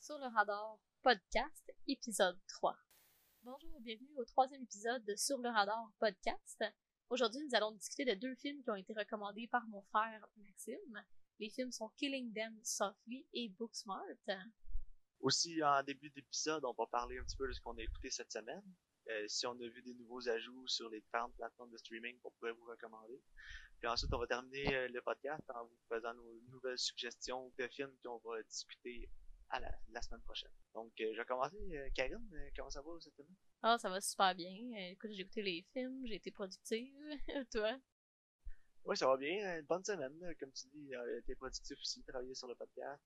Sur le radar podcast, épisode 3. Bonjour et bienvenue au troisième épisode de Sur le radar podcast. Aujourd'hui, nous allons discuter de deux films qui ont été recommandés par mon frère Maxime. Les films sont Killing Them Softly et Booksmart. Aussi, en début d'épisode, on va parler un petit peu de ce qu'on a écouté cette semaine. Euh, si on a vu des nouveaux ajouts sur les différentes plateformes de streaming qu'on pourrait vous recommander. Puis ensuite, on va terminer euh, le podcast en vous faisant nos nouvelles suggestions de films qu'on va discuter à la, la semaine prochaine. Donc, euh, je vais commencer. Euh, Karine, euh, comment ça va cette semaine? Ah, ça va super bien. Écoute, j'ai écouté les films, j'ai été productive. Toi? Oui, ça va bien. Une bonne semaine. Comme tu dis, été productif aussi, travaillé sur le podcast.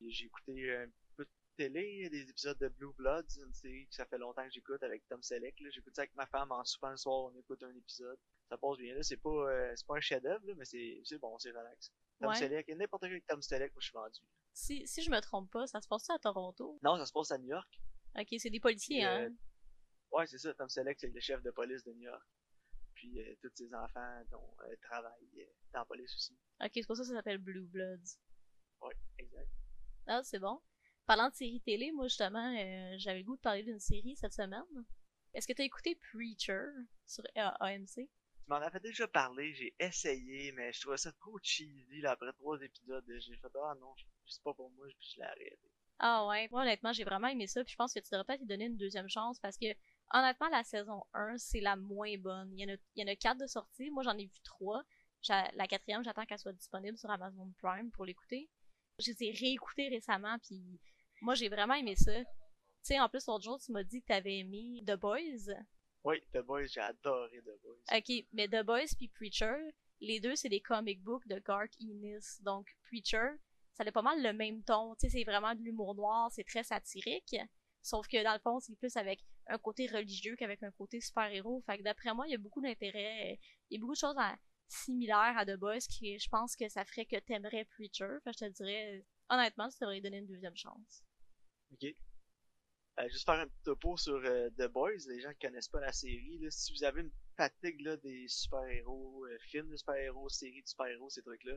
J'ai écouté un peu de télé, des épisodes de Blue Bloods, une série que ça fait longtemps que j'écoute avec Tom Selleck. J'écoute ça avec ma femme en soupant le soir, on écoute un épisode. Ça passe bien. là. C'est pas, euh, c'est pas un chef-d'œuvre, mais c'est bon, c'est relax. Tom Ouais. Selleck, n'importe quel avec Tom Selleck, moi je suis vendu. Si, si je me trompe pas, ça se passe à Toronto? Non, ça se passe à New York. Ok, c'est des policiers, Puis, euh, hein? Ouais, c'est ça. Tom Selleck, c'est le chef de police de New York. Puis euh, tous ses enfants dont, euh, travaillent euh, dans la police aussi. Ok, c'est pour ça que ça s'appelle Blue Bloods. Ouais, exact. Ah, c'est bon. Parlant de séries télé, moi justement, euh, j'avais le goût de parler d'une série cette semaine. Est-ce que t'as écouté Preacher sur AMC? Tu m'en avais déjà parlé, j'ai essayé, mais je trouvais ça trop cheesy là, après trois épisodes. J'ai fait ah non, c'est pas pour moi, je l'ai arrêté. Ah ouais, moi honnêtement, j'ai vraiment aimé ça, puis je pense que tu devrais peut-être lui donner une deuxième chance parce que honnêtement, la saison 1, c'est la moins bonne. Il y en a, quatre de sortie, moi j'en ai vu trois. La quatrième, j'attends qu'elle soit disponible sur Amazon Prime pour l'écouter. Je les ai réécoutées récemment, puis moi j'ai vraiment aimé ça. Tu sais, en plus, l'autre jour, tu m'as dit que t'avais aimé The Boys. Oui, The Boys, j'ai adoré The Boys. Ok, mais The Boys puis Preacher, les deux, c'est des comic books de Garth Ennis. Donc, Preacher, ça a pas mal le même ton. Tu sais, c'est vraiment de l'humour noir, c'est très satirique. Sauf que dans le fond, c'est plus avec un côté religieux qu'avec un côté super-héros. Fait que d'après moi, il y a beaucoup d'intérêt. Il y a beaucoup de choses à- similaires à The Boys qui, je pense que ça ferait que t'aimerais Preacher. Fait que je te dirais, honnêtement, tu devrais donner une deuxième chance. Ok. Euh, juste faire un petit topo sur euh, The Boys, les gens qui connaissent pas la série, là, si vous avez une fatigue là, des super-héros, euh, films de super-héros, séries de super-héros, ces trucs-là,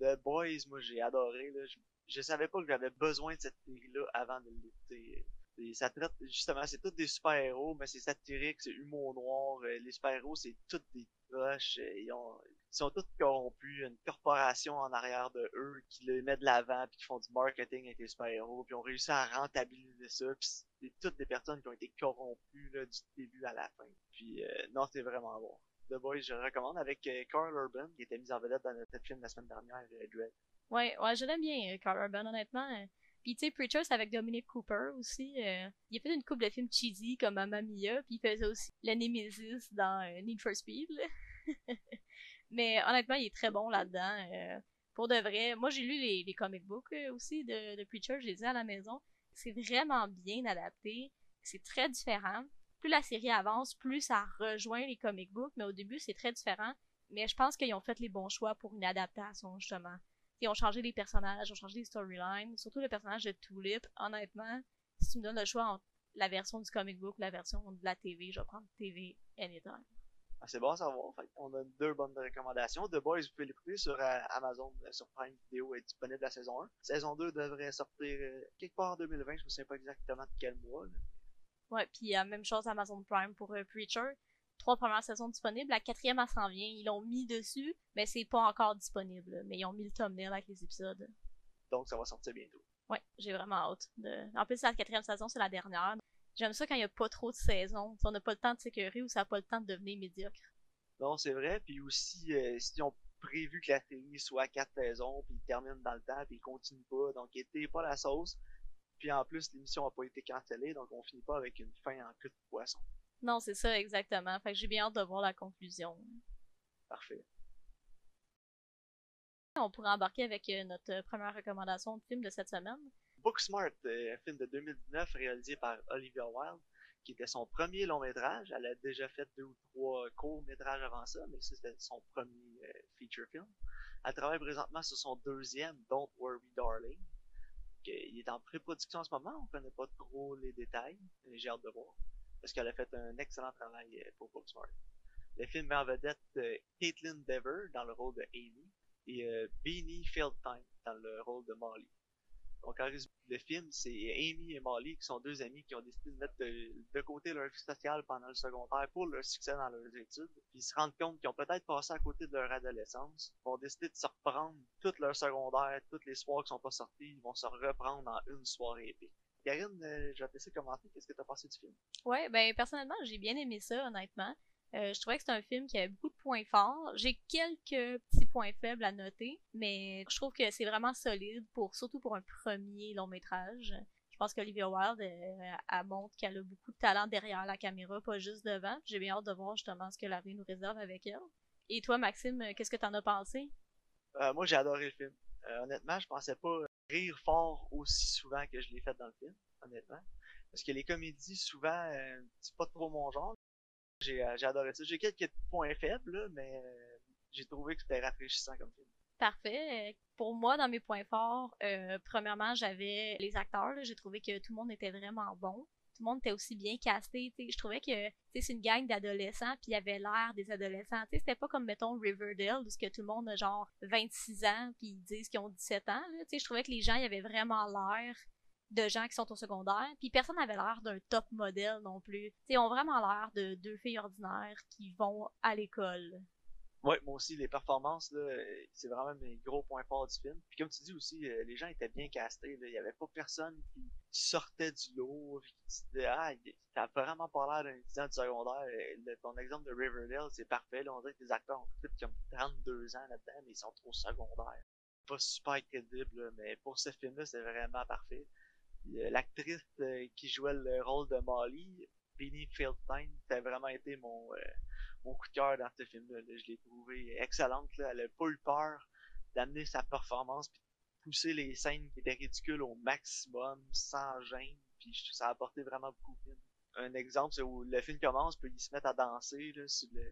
The Boys, moi j'ai adoré. Là, je, je savais pas que j'avais besoin de cette série-là avant de l'écouter. Et ça traite, justement, c'est tous des super-héros, mais c'est satirique, c'est humour noir. euh, les super-héros, c'est tous des proches. ils, ont, sont tous corrompus. Une corporation en arrière de eux qui les met de l'avant, puis qui font du marketing avec les super-héros, puis ont réussi à rentabiliser ça. Puis c'est toutes des personnes qui ont été corrompues du début à la fin. Puis euh, non, c'est vraiment bon. The Boys, je recommande avec euh, Carl Urban, qui était mis en vedette dans notre film la semaine dernière, euh, Dread. Ouais, ouais, je l'aime bien, euh, Carl Urban, honnêtement. euh. Puis, tu sais, Preacher, c'est avec Dominic Cooper aussi. Il a fait une couple de films cheesy comme Mamma Mia, puis il faisait aussi le Nemesis dans Need for Speed. Mais honnêtement, il est très bon là-dedans. euh. Pour de vrai, moi j'ai lu les, les comic books euh, aussi de, Preacher, je les ai à la maison. C'est vraiment bien adapté. C'est très différent. Plus la série avance, plus ça rejoint les comic books, mais au début c'est très différent. Mais je pense qu'ils ont fait les bons choix pour une adaptation, justement. Ils ont changé les personnages, ils ont changé les storylines, surtout le personnage de Tulip. Honnêtement, si tu me donnes le choix entre la version du comic book ou la version de la TV, je vais prendre TV anytime. Ah, c'est bon à savoir. Fait, on a deux bonnes recommandations. The Boys, vous pouvez l'écouter sur euh, Amazon, euh, sur Prime Video, est disponible la saison 1. Saison 2 devrait sortir euh, quelque part en 2020, je me souviens pas exactement de quel mois. là. Ouais, puis même chose Amazon Prime pour Preacher. Trois premières saisons disponibles, la quatrième elle s'en vient. Ils l'ont mis dessus, mais c'est pas encore disponible. Mais ils ont mis le thumbnail avec les épisodes. Donc ça va sortir bientôt. Ouais, j'ai vraiment hâte. De... En plus, la quatrième saison, c'est la dernière. J'aime ça quand il y a pas trop de saisons. On n'a pas le temps de s'écœurer ou ça n'a pas le temps de devenir médiocre. Non, c'est vrai. Puis aussi, euh, si ont prévu que la série soit à quatre saisons, puis ils terminent dans le temps, puis ils continuent pas, donc était pas la sauce. Puis en plus, l'émission a pas été cancellée, donc on finit pas avec une fin en queue de poisson. Non, c'est ça, exactement. Fait que j'ai bien hâte de voir la conclusion. Parfait. On pourrait embarquer avec euh, notre euh, première recommandation de film de cette semaine. Booksmart, euh, un film de 2019 réalisé par Olivia Wilde, qui était son premier long métrage. Elle a déjà fait deux ou trois courts métrages avant ça, mais c'était son premier euh, feature film. Elle travaille présentement sur son deuxième, Don't Worry Darling. Il est en pré-production en ce moment, on connaît pas trop les détails, j'ai hâte de voir. Parce qu'elle a fait un excellent travail euh, pour Booksmart. Le film met en vedette euh, Caitlin Dever dans le rôle de Amy et Beanie Feldtime dans le rôle de Molly. Donc, en résumé, le film, c'est Amy et Molly qui sont deux amis qui ont décidé de mettre de, côté leur vie sociale pendant le secondaire pour leur succès dans leurs études. Puis ils se rendent compte qu'ils ont peut-être passé à côté de leur adolescence. Ils vont décider de se reprendre tout leur secondaire, toutes les soirs qui sont pas sortis, ils vont se reprendre en une soirée épique. Karine, euh, je vais te laisser commenter. Qu'est-ce que tu as pensé du film? Ouais, ben personnellement, j'ai bien aimé ça, honnêtement. Euh, je trouvais que c'est un film qui avait beaucoup de points forts. J'ai quelques petits points faibles à noter, mais je trouve que c'est vraiment solide, pour surtout pour un premier long métrage. Je pense qu'Olivia Wilde, elle, montre qu'elle a beaucoup de talent derrière la caméra, pas juste devant. J'ai bien hâte de voir justement ce que la vie nous réserve avec elle. Et toi, Maxime, qu'est-ce que t'en as pensé? Euh, moi, j'ai adoré le film. Euh, honnêtement, je pensais pas rire fort aussi souvent que je l'ai fait dans le film, honnêtement. Parce que les comédies, souvent, c'est pas trop mon genre. Euh, j'ai adoré ça. J'ai quelques points faibles, mais euh, j'ai trouvé que c'était rafraîchissant comme film. Parfait. Pour moi, dans mes points forts, euh, premièrement, j'avais les acteurs. J'ai trouvé que tout le monde était vraiment bon. Tout le monde était aussi bien casté. Je trouvais que c'est une gang d'adolescents, puis il y avait l'air des adolescents. C'était pas comme, mettons, Riverdale, où que tout le monde a genre 26 ans, puis ils disent qu'ils ont 17 ans. Je trouvais que les gens, avaient vraiment l'air de gens qui sont au secondaire, puis personne n'avait l'air d'un top modèle non plus. Ils ont vraiment l'air de deux filles ordinaires qui vont à l'école. Ouais, moi aussi, les performances, là, c'est vraiment mes gros points forts du film. Puis comme tu dis aussi, euh, les gens étaient bien castés. Il y avait pas personne qui sortait du lot, qui disait Ah, t'as vraiment pas l'air d'un étudiant du secondaire. ton exemple de Riverdale, c'est parfait. Là, on dirait que les acteurs ont peut-être comme 32 ans là-dedans, mais ils sont trop secondaires. Pas super crédible, mais pour ce film-là, c'est vraiment parfait. Euh, l'actrice euh, qui jouait le rôle de Molly, Beanie Fieldstein, ça a vraiment été mon, euh, mon coup de cœur dans ce film-là. Je l'ai trouvé excellente. Elle a pas eu peur d'amener sa performance puis de pousser les scènes qui étaient ridicules au maximum, sans gêne. Puis ça a apporté vraiment beaucoup de film. Un exemple, c'est où le film commence, puis ils se mettent à danser là, sur, le,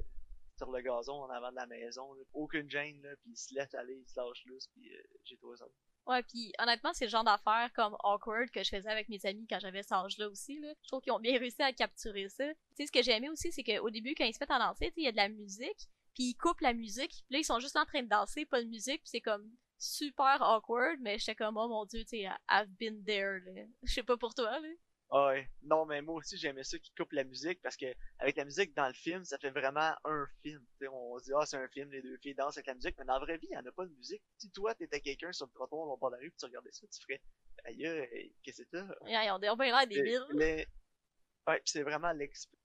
sur le gazon en avant de la maison. Aucune gêne, là, puis ils se laissent aller, ils se lâchent loose, puis j'ai trouvé ça Ouais, puis honnêtement, c'est le genre d'affaires comme Awkward que je faisais avec mes amis quand j'avais cet âge-là aussi. Là. Je trouve qu'ils ont bien réussi à capturer ça. Tu sais, ce que j'ai aimé aussi, c'est qu'au début, quand ils se mettent à danser, il y a de la musique, puis ils coupent la musique, puis là, ils sont juste en train de danser, pas de musique, puis c'est comme super awkward, mais j'étais comme, oh mon dieu, tu sais, I've been there, là. Je sais pas pour toi, là. Ah ouais. Non, mais moi aussi, j'aimais ça qui coupe la musique parce que avec la musique dans le film, ça fait vraiment un film. on se dit, ah, c'est un film, les deux filles dansent avec la musique, mais dans la vraie vie, il n'y en a pas de musique. Si toi, t'étais quelqu'un sur le trottoir au bord de la rue, tu regardais ça, tu ferais, aïe, qu'est-ce que c'est ça? Ils ont bien l'air des villes. Mais, ouais, c'est vraiment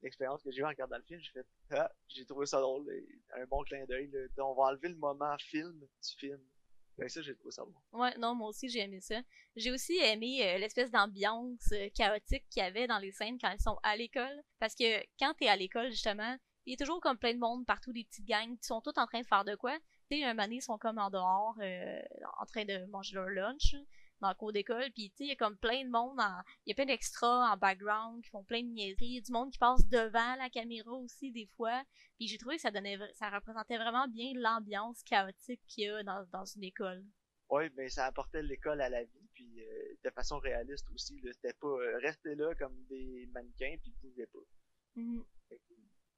l'expérience que j'ai eu en regardant le film. J'ai fait, ah, j'ai trouvé ça drôle, un bon clin d'œil. On va enlever le moment film du film ben ça, j'ai trouvé ça bon. Ouais, non, moi aussi, j'ai aimé ça. J'ai aussi aimé euh, l'espèce d'ambiance euh, chaotique qu'il y avait dans les scènes quand ils sont à l'école. Parce que quand t'es à l'école, justement, il y a toujours comme plein de monde partout, des petites gangs qui sont tous en train de faire de quoi. Tu sais, un moment ils sont comme en dehors, euh, en train de manger leur lunch dans le cours d'école. Puis, tu sais, il y a comme plein de monde, il y a plein d'extras en background qui font plein de niaiseries. du monde qui passe devant la caméra aussi, des fois. Puis j'ai trouvé que ça donnait, ça représentait vraiment bien l'ambiance chaotique qu'il y a dans, dans une école. Oui, mais ça apportait l'école à la vie, puis euh, de façon réaliste aussi. C'était pas euh, rester là comme des mannequins, puis bouger pas. Mm-hmm.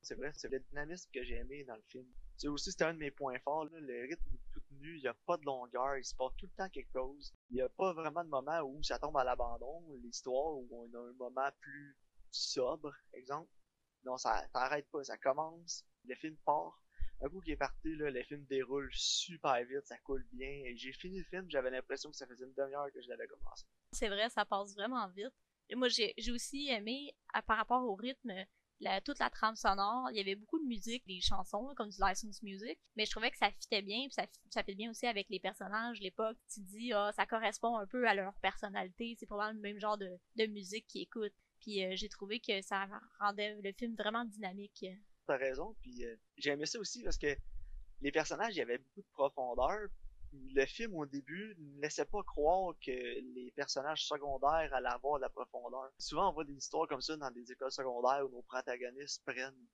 C'est vrai, c'est le dynamisme que j'ai aimé dans le film. C'est aussi c'était un de mes points forts, le rythme est tout tenu, il n'y a pas de longueur, il se passe tout le temps quelque chose. Il n'y a pas vraiment de moment où ça tombe à l'abandon, l'histoire où on a un moment plus sobre, exemple. Non, ça n'arrête pas, ça commence, le film part. Un coup qui est parti, le film déroule super vite, ça coule bien. J'ai fini le film, j'avais l'impression que ça faisait une demi-heure que je l'avais commencé. C'est vrai, ça passe vraiment vite. Et moi, j'ai aussi aimé, par rapport au rythme, toute la trame sonore. Il y avait beaucoup de musique, des chansons, comme du license music, mais je trouvais que ça fitait bien, puis ça, fit bien aussi avec les personnages, l'époque. Tu dis, ah, ça correspond un peu à leur personnalité, c'est probablement le même genre de, de musique qu'ils écoutent. Puis euh, j'ai trouvé que ça rendait le film vraiment dynamique. T'as raison, puis euh, j'ai aimé ça aussi parce que les personnages, il y avait beaucoup de profondeur, le film au début ne laissait pas croire que les personnages secondaires allaient avoir de la profondeur. Souvent on voit des histoires comme ça dans des écoles secondaires où nos protagonistes prennent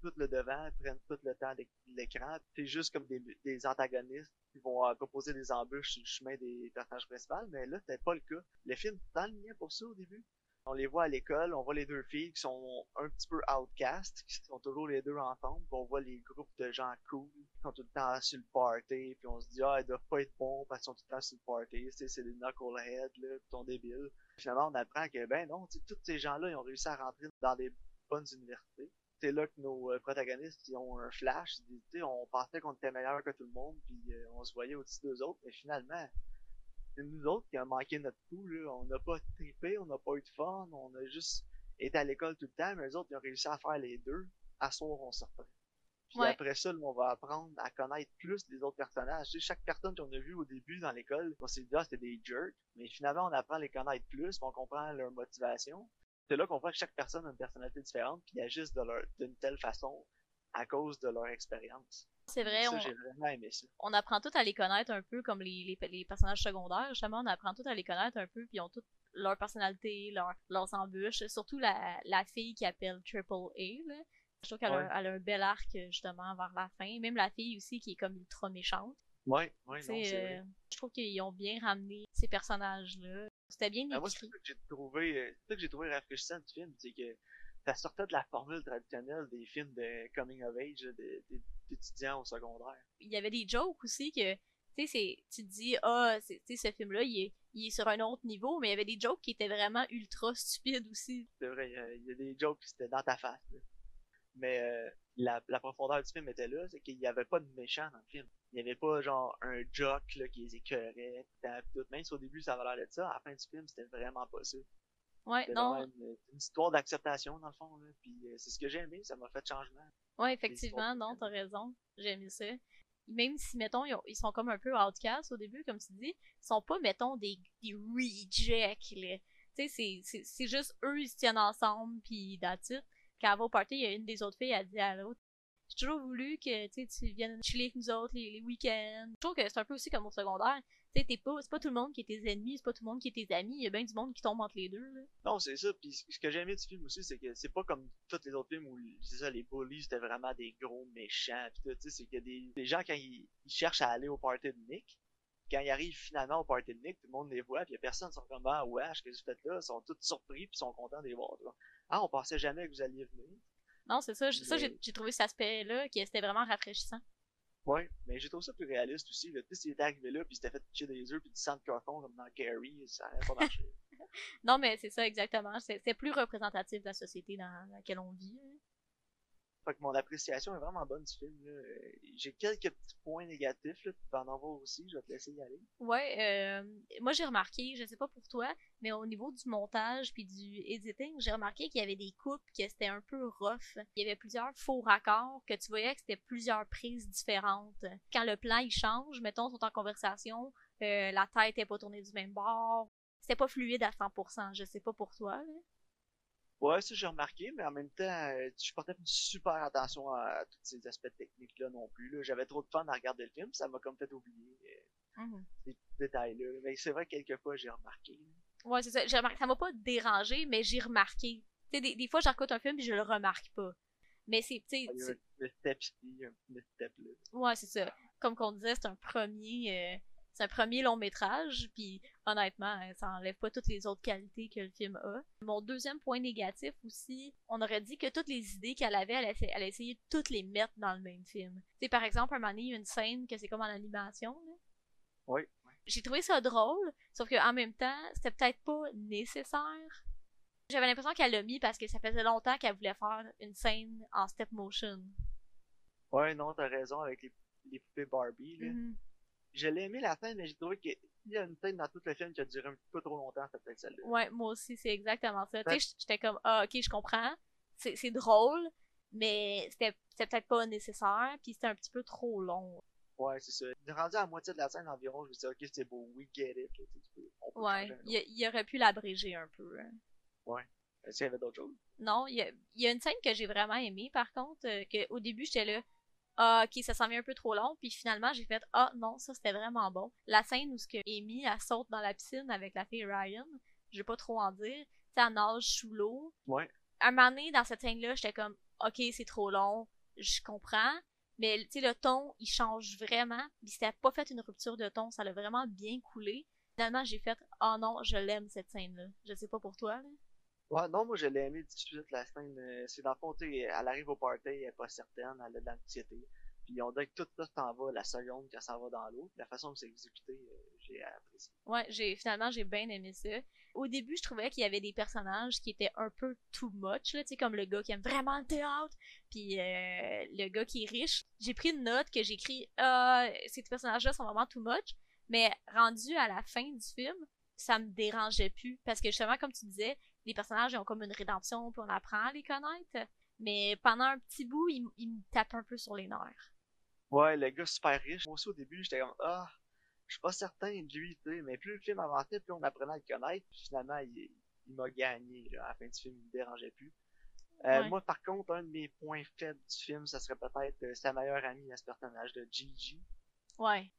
tout le devant, prennent tout le temps de l'écran. C'est juste comme des, antagonistes qui vont euh, proposer des embûches sur le chemin des personnages principaux, mais là c'était pas le cas. Le film t'enlignait pour ça au début? On les voit à l'école, on voit les deux filles qui sont un petit peu outcast, qui sont toujours les deux ensemble, puis on voit les groupes de gens cool qui sont tout le temps sur le party, puis on se dit ah ils doivent pas être bons parce qu'ils sont tout le temps sur le party, c'est des knuckleheads là, ils sont débiles. Finalement on apprend que ben non, tous ces gens-là ils ont réussi à rentrer dans des bonnes universités. C'est là que nos euh, protagonistes ils ont un flash, on pensait qu'on était meilleur que tout le monde, puis euh, on se voyait au-dessus d'eux autres, mais finalement c'est nous autres qui avons manqué notre coup, là. On n'a pas trippé, on n'a pas eu de fun, on a juste été à l'école tout le temps, mais eux autres, ils ont réussi à faire les deux. À soir, on se Puis après ça, on va apprendre à connaître plus les autres personnages. Tu sais, chaque personne qu'on a vu au début dans l'école, on s'est dit, ah, c'était des jerks. Mais finalement, on apprend à les connaître plus, on comprend leur motivation. C'est là qu'on voit que chaque personne a une personnalité différente, puis agissent d'une telle façon à cause de leur expérience. C'est vrai, ça, on, vraiment aimé ça. on apprend tout à les connaître un peu comme les, les, personnages secondaires. Justement, on apprend tout à les connaître un peu, puis ils ont toutes leur personnalité, leur, leurs embûches. Surtout la, la fille qui appelle Triple A. Là. Je trouve qu'elle a, a, un bel arc, justement, vers la fin. Même la fille aussi qui est comme ultra méchante. Ouais, ouais, non, c'est vrai. Euh, je trouve qu'ils ont bien ramené ces personnages-là. C'était bien écrit. moi, c'est ça que j'ai trouvé, euh, c'est ça que j'ai trouvé rafraîchissant du film, c'est que ça sortait de la formule traditionnelle des films de coming of age d'étudiants au secondaire. Il y avait des jokes aussi que tu sais tu te dis ah oh, ce film là il est, il est sur un autre niveau mais il y avait des jokes qui étaient vraiment ultra stupides aussi. C'est vrai, il y, a des jokes qui étaient dans ta face. Mais euh, la, la, profondeur du film était là, c'est qu'il n'y avait pas de méchant dans le film. Il n'y avait pas genre un jock là, qui les écœurait. Même si au début ça avait l'air de ça, à la fin du film c'était vraiment pas ça. Ouais, non. Une, une, histoire d'acceptation, dans le fond, là. Puis euh, c'est ce que j'ai aimé, ça m'a fait changement. Ouais, effectivement, non, t'as raison. J'ai aimé ça. Même si, mettons, ils, sont comme un peu outcasts au début, comme tu dis, ils sont pas, mettons, des, des rejects, là. Tu sais, c'est juste eux, ils se tiennent ensemble, puis it. Quand elle va au party, il y a une des autres filles, elle dit à l'autre, j'ai toujours voulu que tu viennes chiller avec nous autres les, les week-ends. Je trouve que c'est un peu aussi comme au secondaire pas, c'est pas tout le monde qui est tes ennemis, c'est pas tout le monde qui est tes amis, il y a bien du monde qui tombe entre les deux, là. Non, c'est ça, puis ce que j'ai aimé du film aussi, c'est que c'est pas comme tous les autres films où, c'est ça, les bullies, c'était vraiment des gros méchants, pis tu sais, c'est a des, des gens, quand ils, cherchent à aller au party de Nick, quand ils arrivent finalement au party de Nick, tout le monde les voit, puis y a personne qui sont comme, ah, wesh, que vous faites là, ils sont tous surpris, puis sont contents de les voir, Ah, on pensait jamais que vous alliez venir. Non, c'est ça, ça, j'ai trouvé cet aspect-là, qui c'était vraiment rafraîchissant. Ouais, mais j'ai trouvé ça plus réaliste aussi. Le s'il était arrivé là, puis il s'était fait pitcher des œufs, puis du sang de carton comme dans Gary, ça n'aurait pas marché. non, mais c'est ça, exactement. C'est plus représentatif de la société dans laquelle on vit. Fait que mon appréciation est vraiment bonne du film. J'ai quelques petits points négatifs, là, tu vas en avoir aussi, je vais te laisser y aller. Ouais, euh, moi j'ai remarqué, je sais pas pour toi, mais au niveau du montage puis du editing, j'ai remarqué qu'il y avait des coupes que c'était un peu rough. Il y avait plusieurs faux raccords, que tu voyais que c'était plusieurs prises différentes. Quand le plan il change, mettons, sont en conversation, euh, la tête est pas tournée du même bord. C'était pas fluide à 100%, je sais pas pour toi. Ouais, ça j'ai remarqué, mais en même temps, euh, je portais une super attention à, tous ces aspects techniques-là non plus. J'avais trop de fun à regarder le film, ça m'a comme fait oublier euh, mm-hmm. ces détails-là. Mais c'est vrai que quelquefois j'ai remarqué. Ouais, c'est ça. Remarqué, ça m'a pas dérangé, mais j'ai remarqué. Tu sais, des, des, fois, j'écoute un film et je le remarque pas. Mais c'est, tu sais... Le step le step là. Ouais, c'est ça. Comme qu'on disait, c'est un premier... Euh, c'est un premier long métrage, puis honnêtement, hein, ça enlève pas toutes les autres qualités que le film a. Mon deuxième point négatif aussi, on aurait dit que toutes les idées qu'elle avait, elle, a essayé de toutes les mettre dans le même film. C'est par exemple, un moment donné, il y a une scène que c'est comme en animation. Oui. J'ai trouvé ça drôle, sauf qu'en même temps, c'était peut-être pas nécessaire. J'avais l'impression qu'elle l'a mis parce que ça faisait longtemps qu'elle voulait faire une scène en step motion. Ouais, non, t'as raison avec les, poupées Barbie. Là. Mm-hmm je l'ai aimé la fin, mais j'ai trouvé qu'il y a une scène dans tout le film qui a duré un petit peu trop longtemps, c'est peut-être celle-là. Ouais, moi aussi, c'est exactement ça. Tu sais, j'étais comme, ah, ok, je comprends. C'est drôle, mais c'était peut-être pas nécessaire, puis c'était un petit peu trop long. Ouais, c'est ça. Rendu à la moitié de la scène environ, je me suis dit, ok, c'est beau, we get it. ouais, il, aurait pu l'abréger un peu. Hein. Ouais. Est-ce qu'il y avait d'autres choses? Non, il y a, y a, une scène que j'ai vraiment aimée, par contre, euh, que au début, j'étais là, ah, ok, ça s'en vient un peu trop long. Puis finalement, j'ai fait, ah non, ça c'était vraiment bon. La scène où ce que Amy, elle saute dans la piscine avec la fille Ryan, je vais pas trop en dire. Tu elle nage sous l'eau. Ouais. Un moment donné, dans cette scène-là, j'étais comme, ok, c'est trop long, je comprends. Mais tu sais, le ton, il change vraiment. Puis c'était pas fait une rupture de ton, ça l'a vraiment bien coulé. Finalement, j'ai fait, oh non, je l'aime cette scène-là. Je sais pas pour toi, là. Ouais, non, moi je l'ai aimé tout de suite la scène. euh, C'est dans le fond, elle arrive au party, elle est pas certaine, elle a de l'anxiété. Puis on dirait que tout ça s'en va la seconde qu'elle s'en va dans l'eau. La façon dont c'est exécuté, euh, j'ai apprécié. Ouais, j'ai finalement j'ai bien aimé ça. Au début, je trouvais qu'il y avait des personnages qui étaient un peu too much, là, tu sais, comme le gars qui aime vraiment le théâtre, puis euh, le gars qui est riche. J'ai pris une note que j'ai écrit ah, ces personnages-là sont vraiment too much, mais rendu à la fin du film, ça me dérangeait plus parce que justement comme tu disais, les personnages ils ont comme une rédemption, puis on apprend à les connaître. Mais pendant un petit bout, ils, ils me tapent un peu sur les nerfs. Ouais, le gars super riche. Moi aussi au début, j'étais comme Ah, je suis pas certain de lui, tu sais. Mais plus le film avançait, plus on apprenait à le connaître. Puis finalement, il, il m'a gagné. Là. À la fin du film, il me dérangeait plus. Euh, Ouais. Moi, par contre, un de mes points faibles du film, ça serait peut-être euh, sa meilleure amie à ce personnage de Gigi.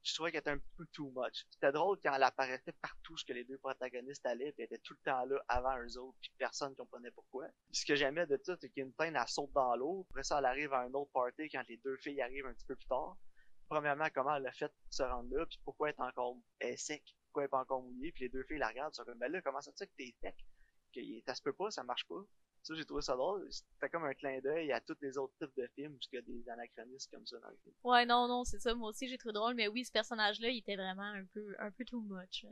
Je trouvais qu'elle était un peu too much. C'était drôle quand elle apparaissait partout que les deux protagonistes allaient, puis elle était tout le temps là avant eux autres, puis personne comprenait pourquoi. Ce que j'aimais de tout, c'est qu'il y a une scène, elle saute dans l'eau, après ça, elle arrive à un autre party quand les deux filles arrivent un petit peu plus tard. Premièrement, comment elle a fait se rendre là, puis pourquoi elle est encore elle est sec, pourquoi elle est pas encore mouillée, puis les deux filles la regardent, sont comme, ben là, comment ça se fait que t'es sec? Que ça se peut pas, ça marche pas. Ça, j'ai trouvé ça drôle. C'était comme un clin d'œil à tous les autres types de films a des anachronismes comme ça dans le film. Ouais, non, non, c'est ça. Moi aussi, j'ai trouvé drôle. Mais oui, ce personnage-là, il était vraiment un peu, un peu too much.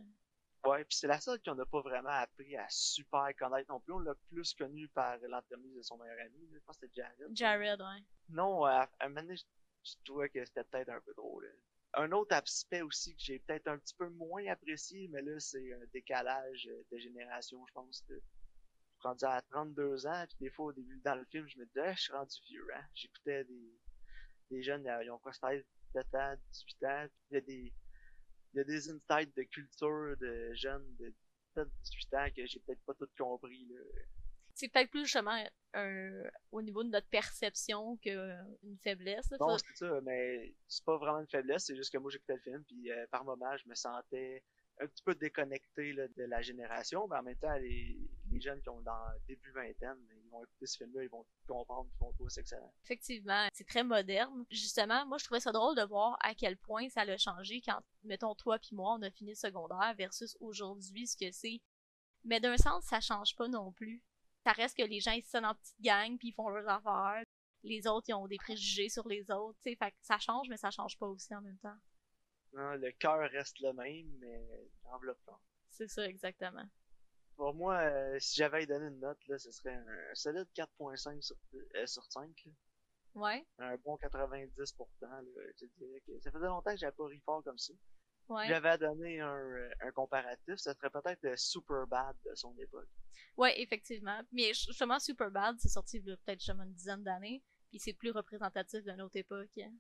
Ouais, puis c'est la seule qu'on n'a pas vraiment appris à super connaître non plus. On l'a plus connu par l'entremise de son meilleur ami. Je pense que c'était Jared. Jared, ouais. Non, à, à un moment donné, je, trouvais que c'était peut-être un peu drôle. Un autre aspect aussi que j'ai peut-être un petit peu moins apprécié, mais là, c'est un décalage euh, de génération, je pense. Rendu à 32 ans, puis des fois, au début, dans le film, je me disais, Ah, je suis rendu vieux, hein. J'écoutais des, des jeunes, euh, ils ont quoi, 16, 17 ans, 18 ans, puis il y a des, il y a des insights de culture de jeunes de 17, 18 ans que j'ai peut-être pas tout compris, là. C'est peut-être plus justement un, au niveau de notre perception qu'une faiblesse. là. Non, Faut- c'est ça, mais c'est pas vraiment une faiblesse, c'est juste que moi j'écoutais le film, puis euh, par moments je me sentais un petit peu déconnecté là, de la génération, mais en même temps, les, jeunes qui ont dans début vingtaine, ils vont écouter ce film-là, ils vont comprendre, ils vont trouver ça excellent. Effectivement, c'est très moderne. Justement, moi, je trouvais ça drôle de voir à quel point ça l'a changé quand, mettons, toi puis moi, on a fini le secondaire versus aujourd'hui, ce que c'est. Mais d'un sens, ça change pas non plus. Ça reste que les gens, ils se sont en petite gang puis ils font leurs affaires. Les autres, ils ont des préjugés sur les autres, ça change, mais ça change pas aussi en même temps. Hein, le cœur reste le même, mais l'enveloppe change. C'est ça, exactement. Pour moi, euh, si j'avais donner une note, là, ce serait un, un solide 4.5 sur, euh, sur 5. là. Ouais, Un bon 90%. Là, je dirais que ça faisait longtemps que j'avais pas ri fort comme ça. ouais. J'avais à donner un, euh, un comparatif, ça serait peut-être le super bad de son époque. Ouais, effectivement. Mais justement, Superbad, c'est sorti il y a peut-être justement une dizaine d'années, puis c'est plus représentatif de notre époque. hein.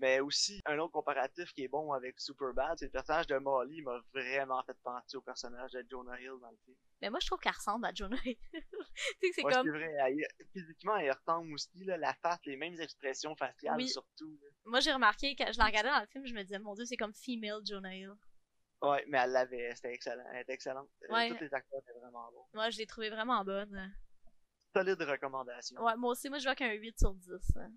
Mais aussi, un autre comparatif qui est bon avec Superbad, c'est le personnage de Molly m'a vraiment fait penser au personnage de Jonah Hill dans le film. Mais moi, je trouve qu'elle ressemble à Jonah Hill. tu sais, c'est Ouais, comme... c'est vrai, elle- physiquement, elle ressemble aussi, là, la face, les mêmes expressions faciales Oui. surtout. là. Moi, j'ai remarqué, quand je la regardais dans le film, je me disais, mon dieu, c'est comme female Jonah Hill. Ouais, mais elle l'avait, c'était excellent, elle était excellente. Euh, Ouais. Tous les acteurs étaient vraiment bons. Moi, je l'ai trouvée vraiment bonne. Solide recommandation. Ouais, moi aussi, moi, je vois qu'un 8 sur 10. hein.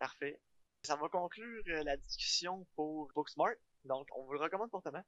Parfait. Ça va conclure euh, la discussion pour Booksmart. Donc, on vous le recommande fortement.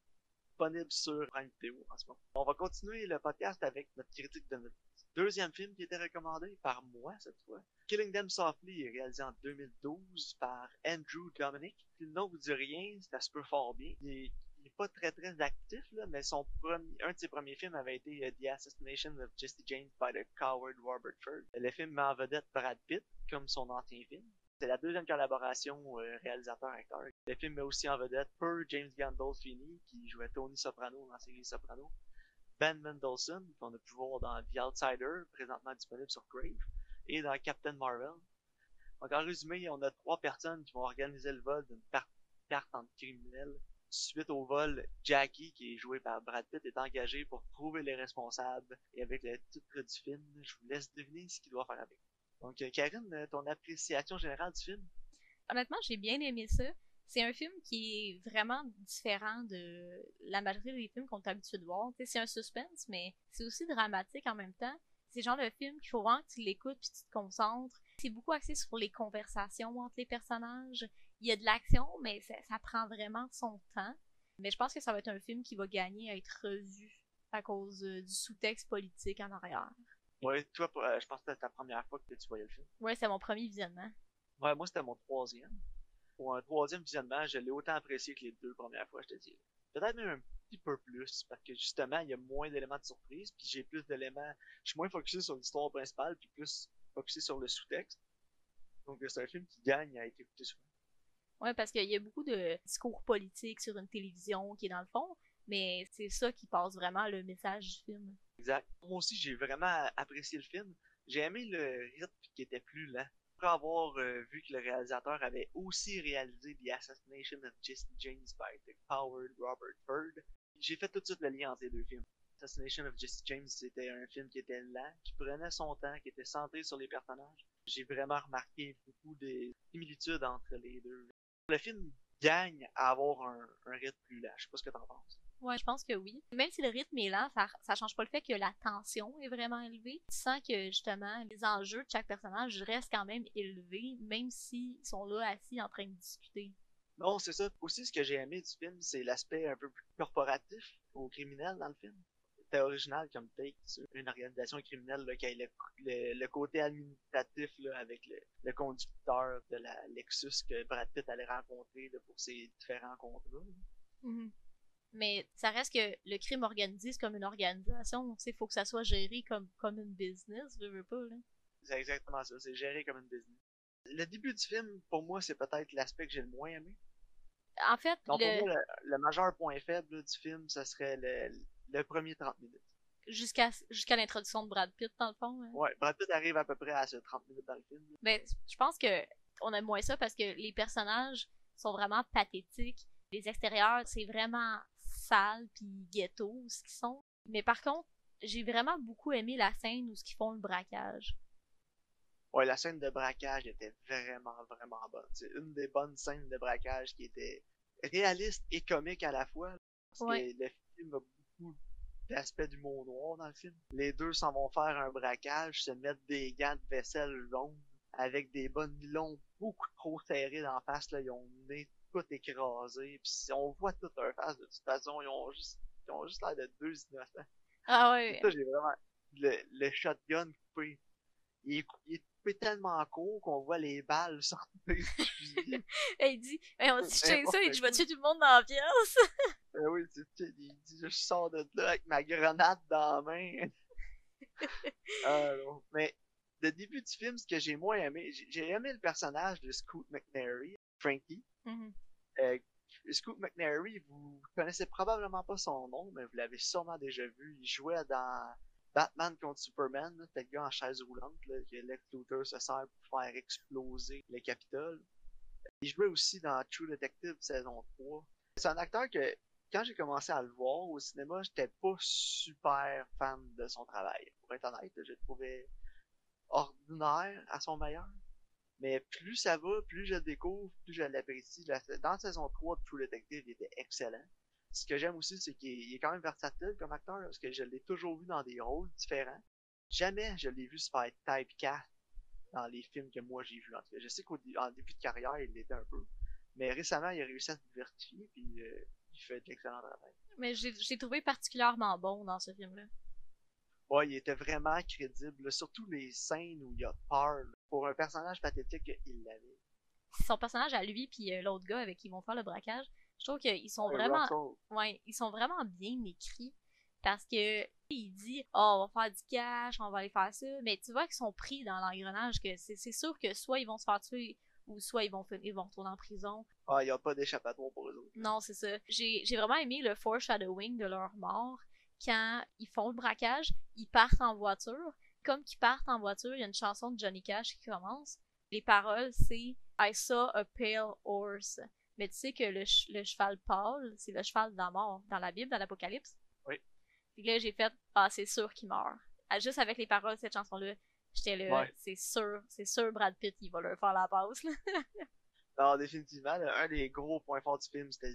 Disponible sur Prime en ce moment. On va continuer le podcast avec notre critique de notre deuxième film qui était recommandé par moi cette fois. Killing Them Softly réalisé en 2012 par Andrew Dominic. Le nom vous dit rien, ça se peut fort bien. Il est, il est pas très très actif là, mais son premier, un de ses premiers films avait été euh, The Assassination of Jesse James by the Coward Robert Ford. Le film met en vedette Brad Pitt comme son ancien film. C'est la deuxième collaboration euh, réalisateur-acteur. Le film met aussi en vedette Per James Gandolfini, qui jouait Tony Soprano dans la série Soprano. Ben Mendelsohn, qu'on a pu voir dans The Outsider, présentement disponible sur Crave, et dans Captain Marvel. Donc en résumé, on a trois personnes qui vont organiser le vol d'une carte entre criminels. Suite au vol, Jackie, qui est joué par Brad Pitt, est engagé pour trouver les responsables. Et avec le titre du film, je vous laisse deviner ce qu'il doit faire avec. Donc, euh, Karine, euh, ton appréciation générale du film? Honnêtement, j'ai bien aimé ça. C'est un film qui est vraiment différent de la majorité des films qu'on est habitué de voir. C'est un suspense, mais c'est aussi dramatique en même temps. C'est le genre de film qu'il faut vraiment que tu l'écoutes puis tu te concentres. C'est beaucoup axé sur les conversations entre les personnages. Il y a de l'action, mais ça, ça prend vraiment son temps. Mais je pense que ça va être un film qui va gagner à être revu à cause euh, du sous-texte politique en arrière. Ouais, toi, euh, je pense que c'était ta première fois que tu voyais le film. Ouais, c'est mon premier visionnement. Ouais, moi, c'était mon troisième. Pour un troisième visionnement, je l'ai autant apprécié que les deux premières fois, je te dis. Peut-être même un petit peu plus, parce que justement, il y a moins d'éléments de surprise, puis j'ai plus d'éléments. Je suis moins focusé sur l'histoire principale, puis plus focusé sur le sous-texte. Donc, c'est un film qui gagne à être écouté souvent. Ouais, parce qu'il y a beaucoup de discours politiques sur une télévision qui est dans le fond, mais c'est ça qui passe vraiment le message du film. Exact. Moi aussi, j'ai vraiment apprécié le film. J'ai aimé le rythme qui était plus lent. Après avoir euh, vu que le réalisateur avait aussi réalisé The Assassination of Jesse James by the Powered Robert Ford, j'ai fait tout de suite le lien entre les deux films. Assassination of Jesse James, c'était un film qui était lent, qui prenait son temps, qui était centré sur les personnages. J'ai vraiment remarqué beaucoup de similitudes entre les deux. Le film gagne à avoir un, un rythme plus lent. Je sais pas ce que t'en penses. Ouais, je pense que oui. Même si le rythme est lent, ça, ça change pas le fait que la tension est vraiment élevée. Tu sens que justement, les enjeux de chaque personnage restent quand même élevés, même s'ils sont là assis en train de discuter. Non, c'est ça. Aussi, ce que j'ai aimé du film, c'est l'aspect un peu plus corporatif au criminel dans le film. C'était original comme take sur une organisation criminelle là, qui a le, le, côté administratif là, avec le, le, conducteur de la Lexus que Brad Pitt allait rencontrer là, pour ses différents contrats. Mm-hmm. Mais ça reste que le crime organisé, c'est comme une organisation. Il faut que ça soit géré comme, comme une business, je veux pas. Là. C'est exactement ça, c'est géré comme une business. Le début du film, pour moi, c'est peut-être l'aspect que j'ai le moins aimé. En fait, Donc, le... Pour moi, le, majeur point faible du film, ce serait le, le premier 30 minutes. Jusqu'à jusqu'à l'introduction de Brad Pitt, dans le fond. Hein. Ouais, Brad Pitt arrive à peu près à ce 30 minutes dans le film. Mais je pense que on aime moins ça parce que les personnages sont vraiment pathétiques. Les extérieurs, c'est vraiment sale puis ghetto ce qu'ils sont. Mais par contre, j'ai vraiment beaucoup aimé la scène où ils font le braquage. Ouais, la scène de braquage était vraiment, vraiment bonne. C'est une des bonnes scènes de braquage qui était réaliste et comique à la fois. Parce que le film a beaucoup d'aspects du monde noir dans le film. Les deux s'en vont faire un braquage, se mettent des gants de vaisselle jaunes avec des bonnes nylons beaucoup trop serrés d'en face. Là. Ils ont nez tout écrasé. Puis on voit tout leur face de toute façon. Ils ont juste, ils ont juste l'air de deux innocents. Ah ouais. Ça, j'ai vraiment. Le, le shotgun coupé. Il est, il est coupé tellement court qu'on voit les balles sortir du fusil. il dit, hey, on dit, ça, dit, je vais tuer tout le monde dans la pièce. ben oui, il dit, je sors de là avec ma grenade dans la main. ah. Mais, le début du film, ce que j'ai moins aimé, j'ai aimé le personnage de Scoot McNairy, Frankie. Mm-hmm. Euh, Scoot McNairy, vous connaissez probablement pas son nom, mais vous l'avez sûrement déjà vu. Il jouait dans Batman contre Superman, c'était le gars en chaise roulante, là, que Lex Luthor se sert pour faire exploser le Capitole. Il jouait aussi dans True Detective saison 3. C'est un acteur que, quand j'ai commencé à le voir au cinéma, j'étais pas super fan de son travail. Pour être honnête, je le trouvais ordinaire à son meilleur. Mais plus ça va, plus je le découvre, plus je l'apprécie. Dans la saison 3 de True Detective, il était excellent. Ce que j'aime aussi, c'est qu'il est quand même versatile comme acteur, parce que je l'ai toujours vu dans des rôles différents. Jamais je l'ai vu se faire typecast dans les films que moi j'ai vus. En tout cas, je sais qu'en début de carrière, il l'était un peu. Mais récemment, il a réussi à se diversifier, puis euh, il fait de l'excellent travail. Mais j'ai trouvé particulièrement bon dans ce film-là. Ouais, il était vraiment crédible. Surtout les scènes où il a peur. Pour un personnage pathétique, il l'avait. Son personnage à lui puis euh, l'autre gars avec qui ils vont faire le braquage, je trouve qu'ils sont vraiment ouais, ils sont vraiment bien écrits parce que il dit "Oh, on va faire du cash, on va aller faire ça", mais tu vois qu'ils sont pris dans l'engrenage que c'est sûr que soit ils vont se faire tuer ou soit ils vont ils vont retourner en prison. Ah, il n'y a pas d'échappatoire pour eux autres. Non, c'est ça. J'ai vraiment aimé le foreshadowing de leur mort quand ils font le braquage, ils partent en voiture. Comme qu'ils partent en voiture, il y a une chanson de Johnny Cash qui commence. Les paroles, c'est I saw a pale horse. Mais tu sais que le, cheval pâle, c'est le cheval de la mort dans la Bible, dans l'Apocalypse. Oui. Puis là, j'ai fait Ah, c'est sûr qu'il meurt. Ah, juste avec les paroles de cette chanson-là, j'étais là, c'est sûr, c'est sûr Brad Pitt, il va leur faire la passe. non, définitivement, un des gros points forts du film, c'était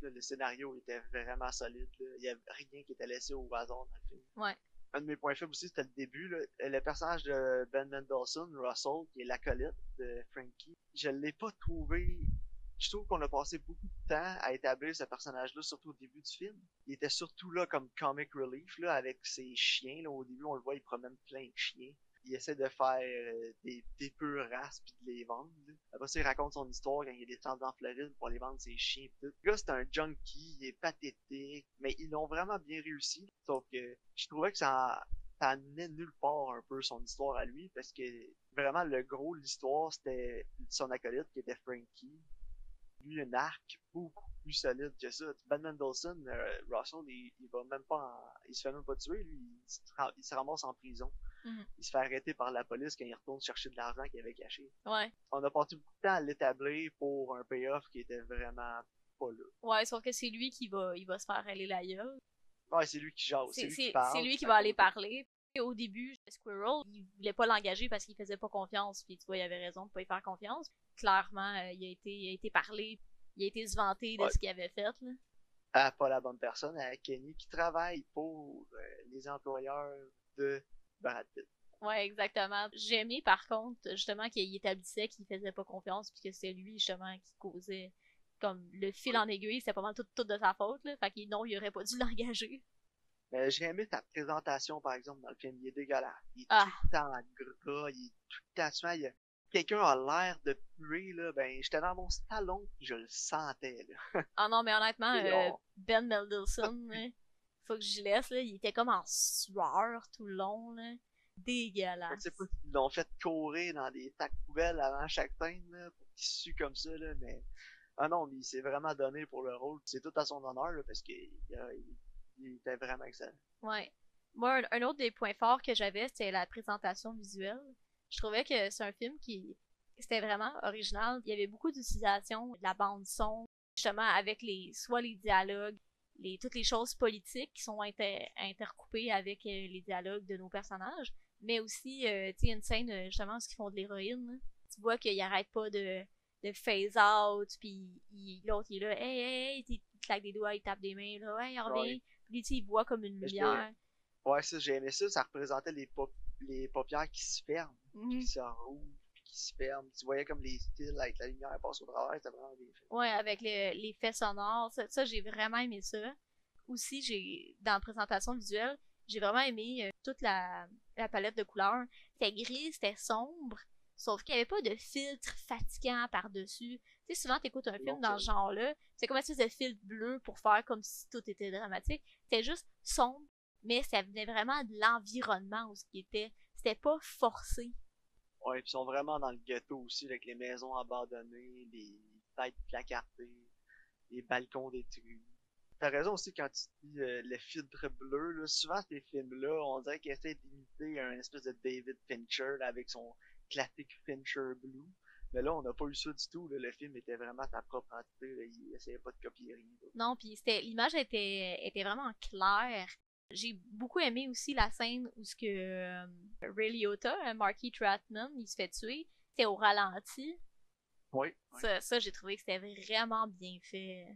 le scénario était vraiment solide. Il n'y avait rien qui était laissé au hasard dans le film. Ouais. Un de mes points faibles aussi, c'était le début. Le personnage de Ben Mendelsohn, Russell, qui est l'acolyte de Frankie, je l'ai pas trouvé je trouve qu'on a passé beaucoup de temps à établir ce personnage-là, surtout au début du film. Il était surtout là comme comic relief, là, avec ses chiens. Là. Au début, on le voit, il promène plein de chiens. Il essaie de faire euh, des, des pures races puis de les vendre. Après ça, il raconte son histoire quand il descendu en Floride pour aller vendre ses chiens pis tout. Le gars, c'est un junkie, il est pathétique, mais ils l'ont vraiment bien réussi. Sauf que je trouvais que ça, ça amenait nulle part un peu son histoire à lui, parce que vraiment, le gros de l'histoire, c'était son acolyte qui était Frankie lui un arc beaucoup plus solide que ça. Ben Mendelssohn, euh, Russell, il, il, va même pas en, il se fait même pas tuer, lui, il se, il se ramasse en prison. Mhm. Il se fait arrêter par la police quand il retourne chercher de l'argent qu'il avait caché. Ouais. On a passé beaucoup de temps à l'établir pour un payoff qui était vraiment pas là. Ouais, sauf que c'est lui qui va, il va se faire aller la gueule. Ouais, c'est lui qui jase, c'est C'est lui qui c'est- parle. c'est lui qui va aller parler. Au début, Squirrel, il voulait pas l'engager parce qu'il faisait pas confiance. Puis tu vois, il avait raison de pas y faire confiance. Clairement, euh, il a été, il a été parlé, il a été se vanter de Ouais. ce qu'il avait fait. Là. à pas la bonne personne, à Kenny, qui travaille pour euh, les employeurs de Brad Pitt. Ouais, exactement. J'ai aimé par contre, justement, qu'il établissait qu'il faisait pas confiance puis que c'est lui justement qui causait comme le fil en aiguille, c'était pas mal tout, tout de sa faute. Là. Fait que non, il aurait pas dû l'engager. Mais j'ai aimé ta présentation, par exemple, dans le film. Il est dégueulasse. Il est Ah. tout le temps gras, il est tout le temps souvent, il a- Quelqu'un a l'air de puer, là, ben, j'étais dans mon salon, puis je le sentais, là. Ah non, mais honnêtement, euh, Ben Mendelsohn, là, faut que je laisse, là, il était comme en sueur tout le long, là. Je Dégueulasse. sais pas s'ils l'ont fait courir dans des sacs poubelles avant chaque scène, là, pour qu'il sue comme ça, là, mais... Ah non, mais il s'est vraiment donné pour le rôle. C'est tout à son honneur, là, parce qu'il il, il était vraiment excellent. Ouais. Moi, un, un autre des points forts que j'avais, c'était la présentation visuelle. Je trouvais que c'est un film qui c'était vraiment original. Il y avait beaucoup d'utilisation de la bande son, justement avec les soit les dialogues, les toutes les choses politiques qui sont inter- intercoupées avec euh, les dialogues de nos personnages, mais aussi euh, tu sais une scène euh, justement où ils font de l'héroïne. Tu vois qu'ils arrêtent pas de de phase out, puis l'autre il est là, hey hey, hey, il claque des doigts, il tape des mains là, hey, reviens. Ouais. Puis il voit comme une lumière. Ouais, ça, j'ai aimé ça, ça représentait les, pop les paupières qui se ferment. Mhm. qui se rouvrent, puis qui se ferment. Tu voyais comme les styles avec la lumière passe au travers, c'était vraiment bien fait. Ouais, avec le- les faits sonores. Ça, ça, j'ai vraiment aimé ça. Aussi, j'ai dans la présentation visuelle, j'ai vraiment aimé euh, toute la, la palette de couleurs. C'était gris, c'était sombre, sauf qu'il n'y avait pas de filtre fatigant par-dessus. Tu sais, souvent, t'écoutes un film dans ce genre-là, c'est comme un espèce de filtre bleu pour faire comme si tout était dramatique. C'était juste sombre, mais ça venait vraiment de l'environnement où ce qui était. C'était pas forcé. Ouais, puis ils sont vraiment dans le ghetto aussi, avec les maisons abandonnées, les têtes placardées, les balcons détruits. T'as raison aussi quand tu dis euh, le filtre bleu, là, souvent ces films-là, on dirait qu'ils essaient d'imiter un espèce de David Fincher là, avec son classique Fincher Blue. Mais là, on n'a pas eu ça du tout. Là. Le film était vraiment sa propre entité. Là. Il essayait pas de copier rien. là. Non, puis c'était l'image était était vraiment claire. J'ai beaucoup aimé aussi la scène où ce que euh, Ray Liotta, euh, Marky Tratman, il se fait tuer. C'était au ralenti. Oui. Ça, ça j'ai trouvé que c'était vraiment bien fait.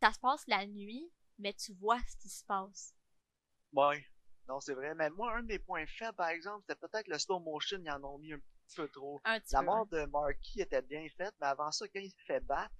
Ça se passe la nuit, mais tu vois ce qui se passe. Ouais. Non, c'est vrai. Mais moi, un de mes points faibles, par exemple, c'était peut-être le slow motion. Ils en ont mis un petit peu trop. Un petit La peu. mort de Marky était bien faite, mais avant ça, quand il se fait battre,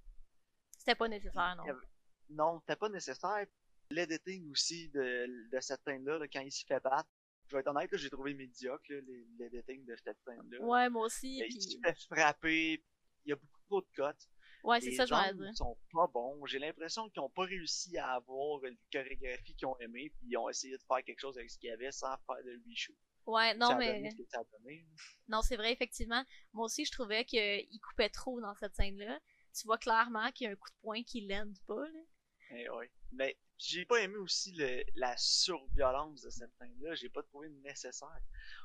C'était pas nécessaire, non. avait- non, c'était pas nécessaire. L'editing aussi de, de cette scène-là, là, quand il se fait battre, je vais être honnête, j'ai trouvé médiocre l'editing de cette scène-là. Ouais, moi aussi. Il se fait frapper, il y a beaucoup trop de cotes. Ouais, c'est ça, je angles dire. sont pas bons. J'ai l'impression qu'ils ont pas réussi à avoir une chorégraphie qu'ils ont aimé, puis ils ont essayé de faire quelque chose avec ce qu'il y avait sans faire de reshoot. Ouais, non, ça mais. ce que ça. Non, c'est vrai, effectivement. Moi aussi, je trouvais qu'il coupait trop dans cette scène-là. Tu vois clairement qu'il y a un coup de poing qui l'aide pas, là. Eh ouais. Mais j'ai pas aimé aussi le, la surviolence de cette scène-là. J'ai pas trouvé nécessaire.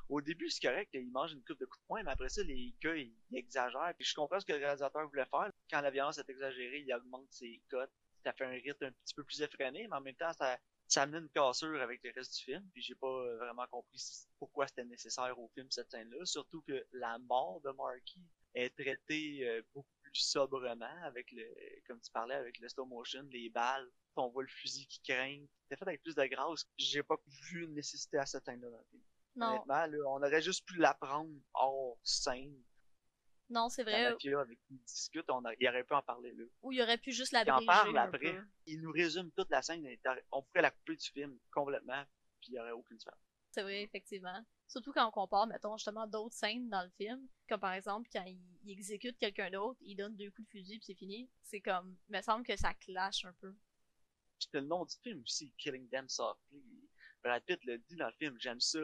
Au début, c'est correct, il mange une coupe de coups de poing, mais après ça, les gars, ils, ils exagèrent. Puis je comprends ce que le réalisateur voulait faire. Quand la violence est exagérée, il augmente ses cotes. Ça fait un rythme un petit peu plus effréné, mais en même temps, ça, ça amenait une cassure avec le reste du film. Puis j'ai pas euh, vraiment compris pourquoi c'était nécessaire au film, cette scène-là. Surtout que la mort de Marky est traitée euh, beaucoup plus sobrement avec le, comme tu parlais, avec le slow motion, les balles, on voit le fusil qui craint. C'était fait avec plus de grâce. J'ai pas vu une nécessité à cette scène-là dans le film. Non. Honnêtement, là, on aurait juste pu l'apprendre hors scène. Non, c'est vrai. mafia avec qui il discute, on a, il aurait pu en parler là. Ou il aurait pu juste la Il en parle après. Il nous résume toute la scène. On pourrait la couper du film complètement, puis il n'y aurait aucune différence. C'est vrai, effectivement. Surtout quand on compare, mettons, justement, d'autres scènes dans le film. Comme par exemple, quand il, il exécute quelqu'un d'autre, il donne deux coups de fusil puis c'est fini. C'est comme, il me semble que ça clash un peu. C'était le nom du film aussi, Killing Them Softly. Brad Pitt le dit dans le film, j'aime ça,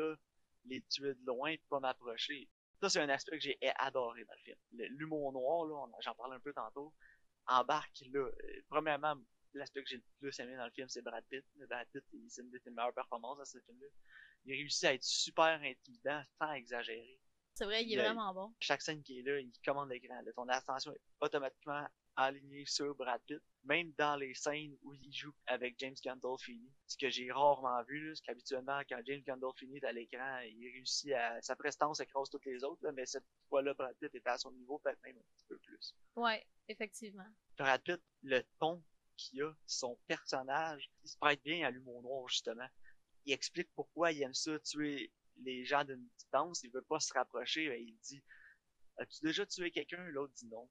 les tuer de loin pas m'approcher. Ça, c'est un aspect que j'ai adoré dans le film. L'humour noir, là, j'en parlais un peu tantôt, embarque là. Euh, Premièrement, l'aspect que j'ai le plus aimé dans le film, c'est Brad Pitt. Brad Pitt, il- c'est une de ses meilleures performances dans ce film-là. Il réussit à être super intimidant sans exagérer. C'est vrai, il est vraiment bon. chaque scène qui est là, il commande l'écran. Ton attention est automatiquement alignée sur Brad Pitt, même dans les scènes où il joue avec James Gandolfini. Ce que j'ai rarement vu, c'est qu'habituellement, quand James Gandolfini est à l'écran, il réussit à... Sa prestance écrase toutes les autres, là, mais cette fois-là, Brad Pitt était à son niveau, peut-être même un petit peu plus. Ouais, effectivement. Brad Pitt, le ton qu'il a, son personnage, il se prête bien à l'humour noir, justement. Il explique pourquoi il aime ça, tuer les gens d'une distance, il veut pas se rapprocher, ben, il dit As-tu déjà tué quelqu'un? L'autre dit non.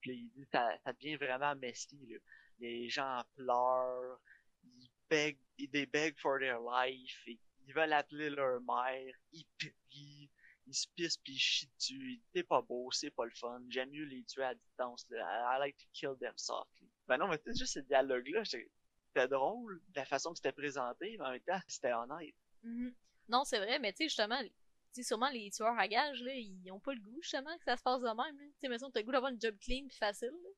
Puis il dit ça, devient vraiment messy, là. Les gens pleurent, ils beg, ils beg for their life, ils veulent appeler leur mère, ils prient, ils se pissent pis ils chient dessus. C'est pas beau, c'est pas le fun. J'aime mieux les tuer à distance. I like to kill them softly. Ben non, mais sais, juste ce dialogue-là, c'était drôle, la façon que c'était présenté, mais en même temps, c'était honnête. Mhm. Non, c'est vrai, mais tu sais, justement, sais, sûrement les tueurs à gages, là, ils ont pas le goût, justement, que ça se passe de même, là. Tu sais, mettons, t'as le goût d'avoir une job clean pis facile, là.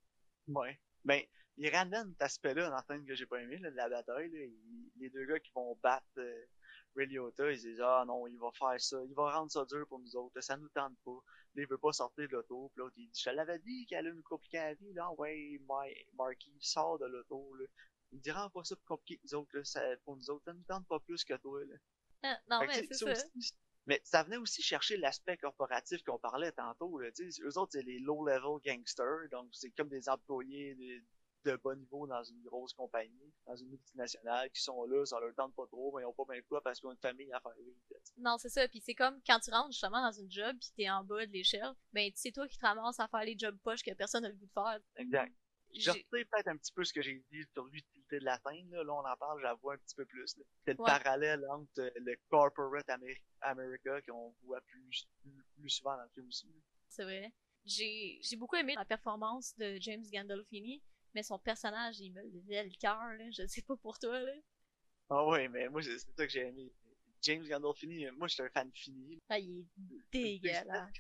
Ouais. Ben, il ramène cet aspect-là dans scène que j'ai pas aimé, là, de la bataille, là. Les deux gars qui vont battre euh, Ray Liotta, ils disent, ah non, il va faire ça, il va rendre ça dur pour nous autres, ça nous tente pas. Là, il veut pas sortir de l'auto, pis l'autre, il dit, je l'avais dit qu'elle allait nous compliquer la vie, là, ouais, My- Marky, sort de l'auto, là. Il dit, rends pas ça plus compliqué que nous autres, là, ça, pour nous autres, ça nous tente pas plus que toi, là. Ah, non, Fait mais c'est ça ça. aussi, mais ça venait aussi chercher l'aspect corporatif qu'on parlait tantôt. Là, eux autres, c'est les low-level gangsters, donc c'est comme des employés de, de bas niveau dans une grosse compagnie, dans une multinationale, qui sont là, ça leur tente pas trop, mais ils ont pas bien quoi parce qu'ils ont une famille à faire vivre. Non, c'est ça. Puis c'est comme quand tu rentres justement dans une job pis t'es en bas de l'échelle, ben c'est toi qui te ramasses à faire les jobs poches que personne n'a le goût de faire. Exact. Je J'ai- sais peut-être un petit peu ce que j'ai dit sur l'utilité de la scène, là, là on en parle, j'avoue un petit peu plus. C'est le Ouais. parallèle entre euh, le corporate Ameri- America qu'on voit plus, plus, plus souvent dans le film aussi. C'est vrai. J'ai j'ai beaucoup aimé la performance de James Gandolfini, mais son personnage, il me levait le cœur. Je sais pas pour toi, là. Ah ouais, mais moi, c'est ça que j'ai aimé. James Gandolfini, euh, moi, j'étais un fan fini. Ah, il est dégueulasse.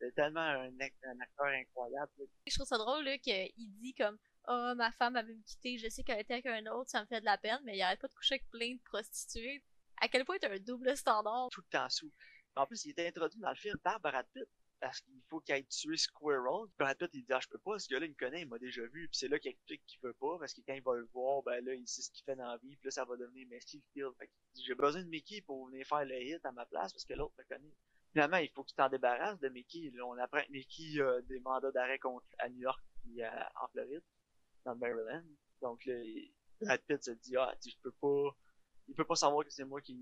C'est tellement un, un acteur incroyable. Je trouve ça drôle, là, qu'il dit comme Oh, ma femme avait me quitté, je sais qu'elle était avec un autre, ça me fait de la peine, mais il arrête pas de coucher avec plein de prostituées. À quel point t'as un double standard? Tout le temps sous. En plus, il était introduit dans le film par Brad Pitt. Parce qu'il faut qu'il aille tuer Squirrel. Brad Pitt, il dit, ah, je peux pas, ce gars-là, il me connaît, il m'a déjà vu. Puis c'est là qu'il explique qu'il veut pas, parce que quand il va le voir, ben là, il sait ce qu'il fait dans la vie, puis là, ça va devenir Messi Field. Fait dit, j'ai besoin de Mickey pour venir faire le hit à ma place, parce que l'autre me connaît. Finalement, il faut que tu t'en débarrasses de Mickey. On apprend que Mickey a des mandats d'arrêt contre à New York et à- en Floride, dans le Maryland. Donc là, il- Brad Pitt se dit, ah, tu je peux pas, il peut pas savoir que c'est moi qui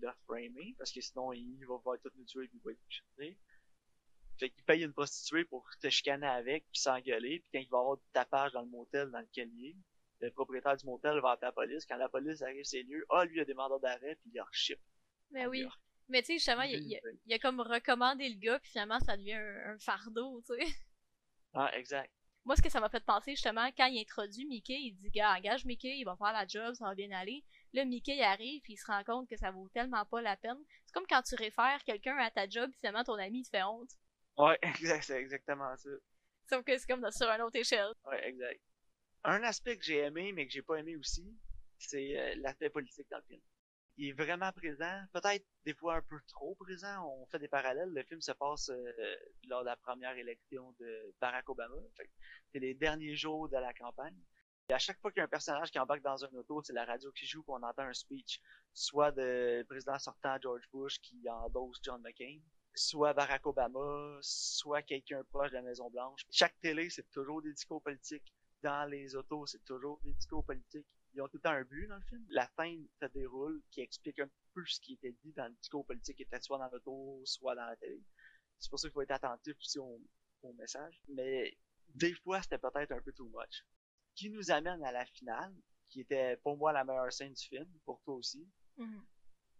l'a, framé, parce que sinon, il va voir tout nous tuer et il va être chicané. Fait qu'il paye une prostituée pour te chicaner avec, puis s'engueuler, puis quand il va avoir du tapage dans le motel dans lequel il est, le propriétaire du motel va appeler la police. Quand la police arrive, c'est lieux. Ah, lui, il a des mandats d'arrêt, puis il leur ship. Mais à oui. York. Mais tu sais, justement, il, il, il a comme recommandé le gars, puis finalement, ça devient un, un fardeau, tu sais. Ah, exact. Moi, ce que ça m'a fait penser, justement, quand il introduit Mickey, il dit, gars, engage Mickey, il va faire la job, ça va bien aller. Là, Mickey, arrive, puis il se rend compte que ça vaut tellement pas la peine. C'est comme quand tu réfères quelqu'un à ta job, puis finalement, ton ami, il te fait honte. Ouais, exact, c'est exactement ça. Sauf que c'est comme sur une autre échelle. Ouais, exact. Un aspect que j'ai aimé, mais que j'ai pas aimé aussi, c'est euh, l'aspect politique dans le film. Il est vraiment présent, peut-être des fois un peu trop présent. On fait des parallèles. Le film se passe euh, lors de la première élection de Barack Obama. C'est les derniers jours de la campagne. Et à chaque fois qu'il y a un personnage qui embarque dans un auto, c'est la radio qui joue, puis on entend un speech, soit de président sortant George Bush qui endosse John McCain, soit Barack Obama, soit quelqu'un proche de la Maison Blanche. Chaque télé, c'est toujours des discours politiques. Dans les autos, c'est toujours des discours politiques. Ils ont tout le temps un but dans le film. La scène se déroule qui explique un peu ce qui était dit dans le discours politique qui était soit dans l'auto, soit dans la télé. c'est pour ça qu'il faut être attentif aussi au, au message. Mais des fois, c'était peut-être un peu too much. Qui nous amène à la finale, qui était pour moi la meilleure scène du film, pour toi aussi. Mhm.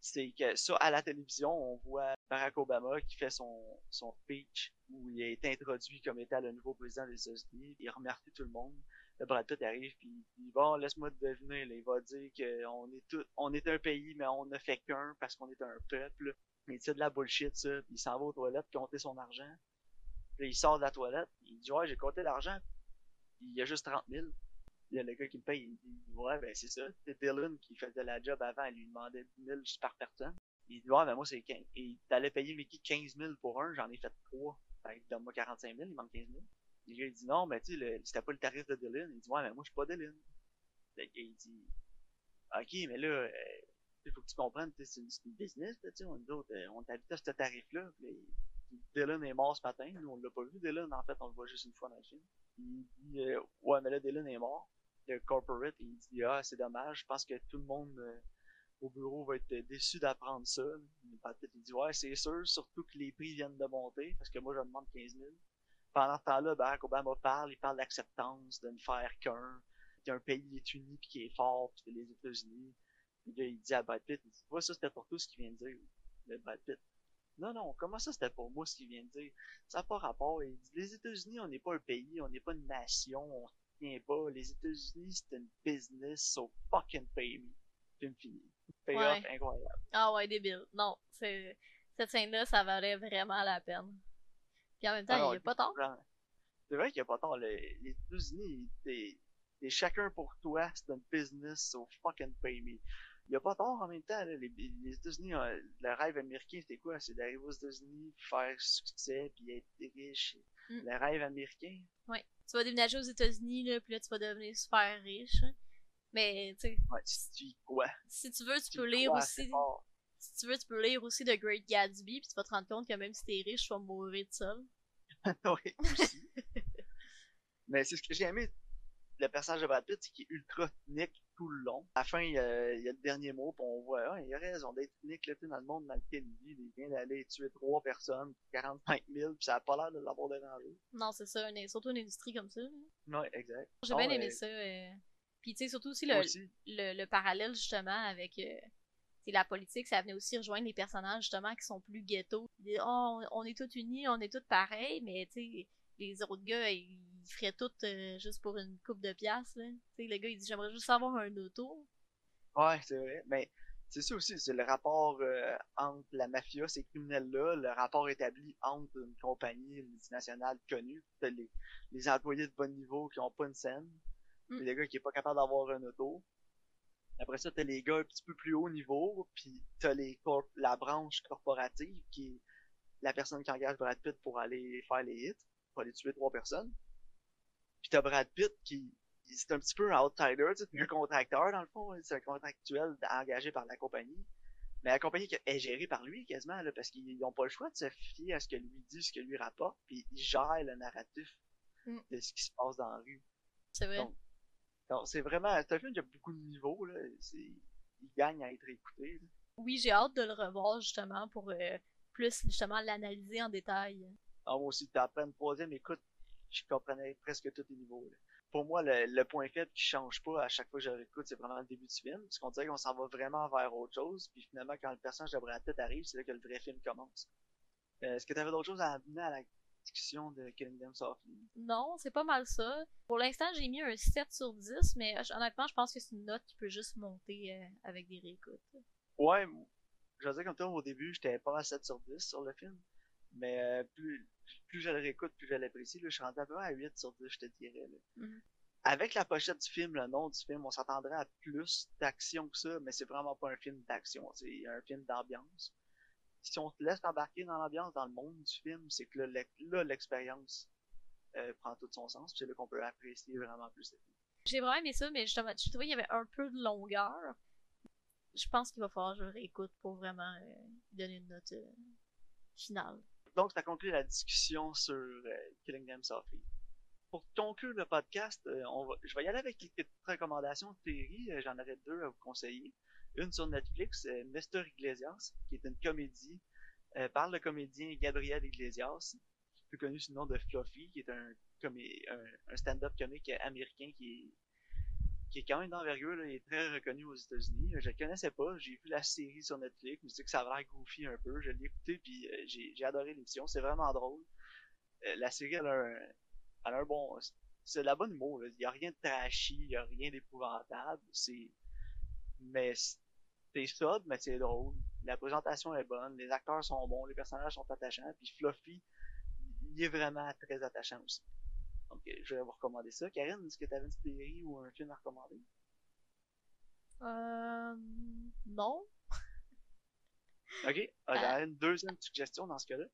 C'est que ça, à la télévision, on voit Barack Obama qui fait son, son speech où il est introduit comme étant le nouveau président des États-Unis. Il remercie tout le monde. Le Brad Pitt arrive puis il dit bon laisse-moi te deviner il va dire qu'on est tout on est un pays mais on ne fait qu'un parce qu'on est un peuple. Il dit de la bullshit ça puis il s'en va aux toilettes compter son argent. Puis il sort de la toilette il dit ouais j'ai compté l'argent. Il y a juste 30 000 il y a le gars qui me paye il dit ouais ben c'est ça. C'est Dylan qui faisait la job avant il lui demandait 10 000 juste par personne. Il dit ouais ben moi c'est 15 et t'allais payer Mickey 15 000 pour un j'en ai fait 3 fait donne-moi 45 000 il manque 15 000 le gars, il dit non, mais tu sais, c'était pas le tarif de Dylan. Il dit ouais, mais moi, je suis pas Dylan. Il dit ok, mais là, euh, il faut que tu comprennes, c'est une, une, business, tu sais, on, autres, euh, on t'habite à ce tarif-là. Dylan est mort ce matin. Nous, on l'a pas vu, Dylan. En fait, on le voit juste une fois dans le film. Il dit euh, ouais, mais là, Dylan est mort. Le corporate, il dit ah, c'est dommage. Je pense que tout le monde euh, au bureau va être déçu d'apprendre ça. Il dit ouais, c'est sûr, surtout que les prix viennent de monter, parce que moi, je demande 15 000 pendant ce temps-là, Barack Obama parle, il parle d'acceptance, de ne faire qu'un, qu'un pays est uni puis qui est fort, puis les États-Unis. Puis là, il dit à Brad Pitt, il dit, ouais, ça c'était pour tout ce qu'il vient de dire, le Brad Pitt. Non, non, comment ça c'était pour moi ce qu'il vient de dire? Ça n'a pas rapport. Il dit, les États-Unis, on n'est pas un pays, on n'est pas une nation, on se tient pas. Les États-Unis, c'est une business, so fucking pay me. Film fini. Payoff Ouais. incroyable. Ah ouais, débile. Non, c'est cette scène-là, ça valait vraiment la peine. Puis en même temps, non, il est pas tard. Vraiment. C'est vrai qu'il n'y a pas tort. Le- les États-Unis, c'est chacun pour toi, c'est une business, so fucking pay me. Il n'y a pas tort en même temps. là. Les, les États-Unis, euh, le rêve américain, c'était quoi? C'est d'arriver aux États-Unis, faire succès, puis être riche. Mm. Le rêve américain. Ouais. Tu vas déménager aux États-Unis, là, puis là, tu vas devenir super riche. Mais, tu sais, Ouais, tu te dis quoi? si tu veux, tu Tu peux lire crois aussi. fort. Si tu veux, tu peux lire aussi The Great Gatsby, puis tu vas te rendre compte que même si t'es riche, tu vas mourir de seul. oui, aussi. Mais c'est ce que j'ai aimé. Le personnage de Brad Pitt, c'est qu'il est ultra cynique tout le long. À la fin, il y a, il y a le dernier mot, puis on voit, ah, il a raison d'être cynique là, dans le monde dans lequel il vit. Il vient d'aller tuer trois personnes, 45 000, puis ça a pas l'air de l'avoir dérangé. Non, c'est ça, une- surtout une industrie comme ça. Ouais, exact. J'ai bien aimé euh, ça. euh. Puis, tu sais, surtout aussi le, aussi. le, le parallèle, justement, avec euh, la politique, ça venait aussi rejoindre les personnages, justement, qui sont plus ghetto. Ils oh, on, est tous unis, on est tous pareils, mais, tu sais, les autres gars, ils feraient tout euh, juste pour une coupe de piastres, là. Tu sais, le gars, il dit, j'aimerais juste avoir un auto. Ouais, c'est vrai. Mais c'est ça aussi, c'est le rapport euh, entre la mafia, ces criminels-là, le rapport établi entre une compagnie multinationale connue, les, les employés de bon niveau qui ont pas une scène, Mm. puis les gars qui est pas capable d'avoir un auto. Après ça, t'as les gars un petit peu plus haut niveau, puis t'as les la branche corporative qui est la personne qui engage Brad Pitt pour aller faire les hits, pour aller tuer trois personnes. Puis t'as Brad Pitt qui c'est un petit peu un outsider, c'est un contracteur dans le fond, hein, c'est un contractuel engagé par la compagnie. Mais la compagnie est gérée par lui quasiment, là, parce qu'ils n'ont pas le choix de se fier à ce que lui dit, ce que lui rapporte, puis il gère le narratif Mm. de ce qui se passe dans la rue. C'est vrai. Donc, Donc c'est vraiment, c'est un film qui a beaucoup de niveaux, là, il gagne à être écouté. là. Oui, j'ai hâte de le revoir, justement, pour euh, plus, justement, l'analyser en détail. Ah, moi aussi, après une troisième écoute, je comprenais presque tous les niveaux. là. Pour moi, le, le point faible qui change pas à chaque fois que je le réécoute, c'est vraiment le début du film. Parce qu'on dirait qu'on s'en va vraiment vers autre chose. Puis finalement, quand le personnage de Brad Pitt arrive, c'est là que le vrai film commence. Euh, Est-ce que tu avais d'autres choses à amener à la discussion de Kingdom Softly? Non, c'est pas mal ça. Pour l'instant, j'ai mis un 7 sur 10, mais honnêtement, je pense que c'est une note qui peut juste monter euh, avec des réécoutes. Ouais, je veux dire comme toi, au début, j'étais pas à 7 sur 10 sur le film. Mais euh, plus, plus je le réécoute, plus je l'apprécie. Je suis rendu à peu près à 8 sur 10, je te dirais. Là. Mhm. Avec la pochette du film, le nom du film, on s'attendrait à plus d'action que ça, mais c'est vraiment pas un film d'action, c'est un film d'ambiance. Si on te laisse embarquer dans l'ambiance, dans le monde du film, c'est que là, l'ex- là, l'expérience euh, prend tout son sens, c'est là qu'on peut apprécier vraiment plus le film. J'ai vraiment aimé ça, mais justement, j'ai trouvé qu'il y avait un peu de longueur. Je pense qu'il va falloir que je réécoute pour vraiment euh, donner une note euh, finale. Donc, ça conclut la discussion sur Killing Them Softly. Pour conclure le podcast, on va, je vais y aller avec quelques petites recommandations de séries. J'en aurais deux à vous conseiller. Une sur Netflix, euh, Mr. Iglesias, qui est une comédie euh, par le comédien Gabriel Iglesias, plus connu sous le nom de Fluffy, qui est un, stand-up comique américain qui est, qui est quand même d'envergure, il très reconnu aux États-Unis. Je le connaissais pas, j'ai vu la série sur Netflix, je me suis dit que ça avait l'air goofy un peu, je l'ai écouté puis euh, j'ai adoré l'émission, c'est vraiment drôle. La série elle a un, a un bon, c'est de la bonne humour, il y a rien de trashy, il y a rien d'épouvantable, c'est, mais c'est sub, mais c'est drôle. La présentation est bonne, les acteurs sont bons, les personnages sont attachants, puis Fluffy, il est vraiment très attachant aussi. Donc, je vais vous recommander ça. Karine, est-ce que tu avais une série ou un film à recommander? Euh. Non. ok. Ah, une deuxième suggestion dans ce cas-là.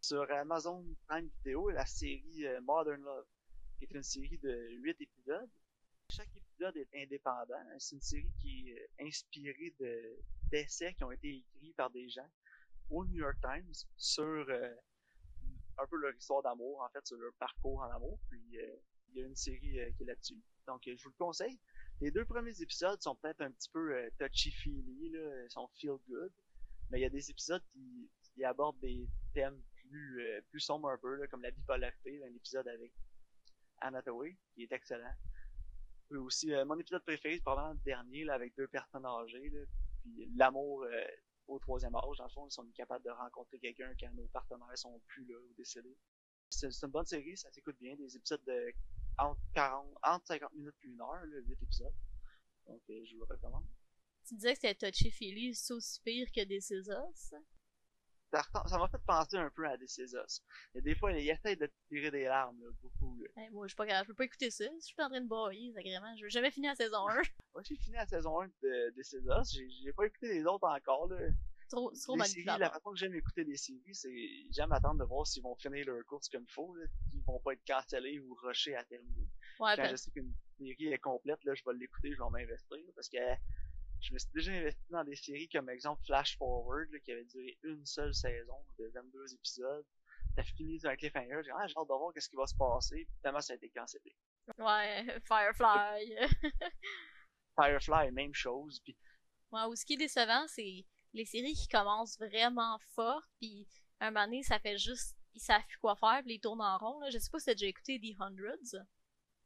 Sur Amazon Prime Video, la série euh, Modern Love, qui est une série de 8 épisodes. Chaque épisode indépendant. C'est une série qui est inspirée de d'essais qui ont été écrits par des gens au New York Times sur euh, un peu leur histoire d'amour, en fait, sur leur parcours en amour. Puis euh, il y a une série euh, qui est là-dessus. Donc je vous le conseille. Les deux premiers épisodes sont peut-être un petit peu touchy-feely, là, sont feel good, mais il y a des épisodes qui, abordent des thèmes plus plus sombres un peu, là, comme la bipolarité, un épisode avec Anna qui est excellent. Aussi, mon épisode préféré, c'est probablement le dernier, là, avec deux personnes âgées, là, puis l'amour au troisième âge, dans le fond, ils sont capables de rencontrer quelqu'un quand nos partenaires sont plus là ou décédés. C'est une bonne série, ça s'écoute bien, des épisodes de entre 40, entre 50 minutes et une heure, là, 8 épisodes. Donc, euh, je vous le recommande. Tu disais que c'était touchy-feely, c'est aussi pire que des Us? Ça m'a fait penser un peu à des Us. Et des fois, il essaie de tirer des larmes, là, beaucoup. Là. moi, je suis pas grave, je peux pas écouter ça. Je suis en train de bailler, agrément. Je vais jamais finir la saison 1. moi, j'ai fini la saison 1 de, de Us. J'ai pas écouté les autres encore, là. Trop, trop les séries, La façon que j'aime écouter des séries, c'est j'aime attendre de voir s'ils vont finir leur course comme il faut, là. Ils vont pas être cancellés ou rushés à terminer. Ouais, Quand je sais qu'une série est complète, là, je vais l'écouter, je vais m'investir, parce que je me suis déjà investi dans des séries comme exemple Flash Forward, là, qui avait duré une seule saison de 22 épisodes. T'as fini sur un cliffhanger, j'ai ah, j'ai hâte de voir qu'est-ce qui va se passer, puis tellement ça a été cancellé. Ouais, Firefly. Firefly, même chose, puis... Ouais, ou ce qui est décevant, c'est les séries qui commencent vraiment fort, puis un moment donné, ça fait juste, ils savent plus quoi faire, puis ils tournent en rond. Là. Je sais pas si t'as déjà écouté The Hundreds.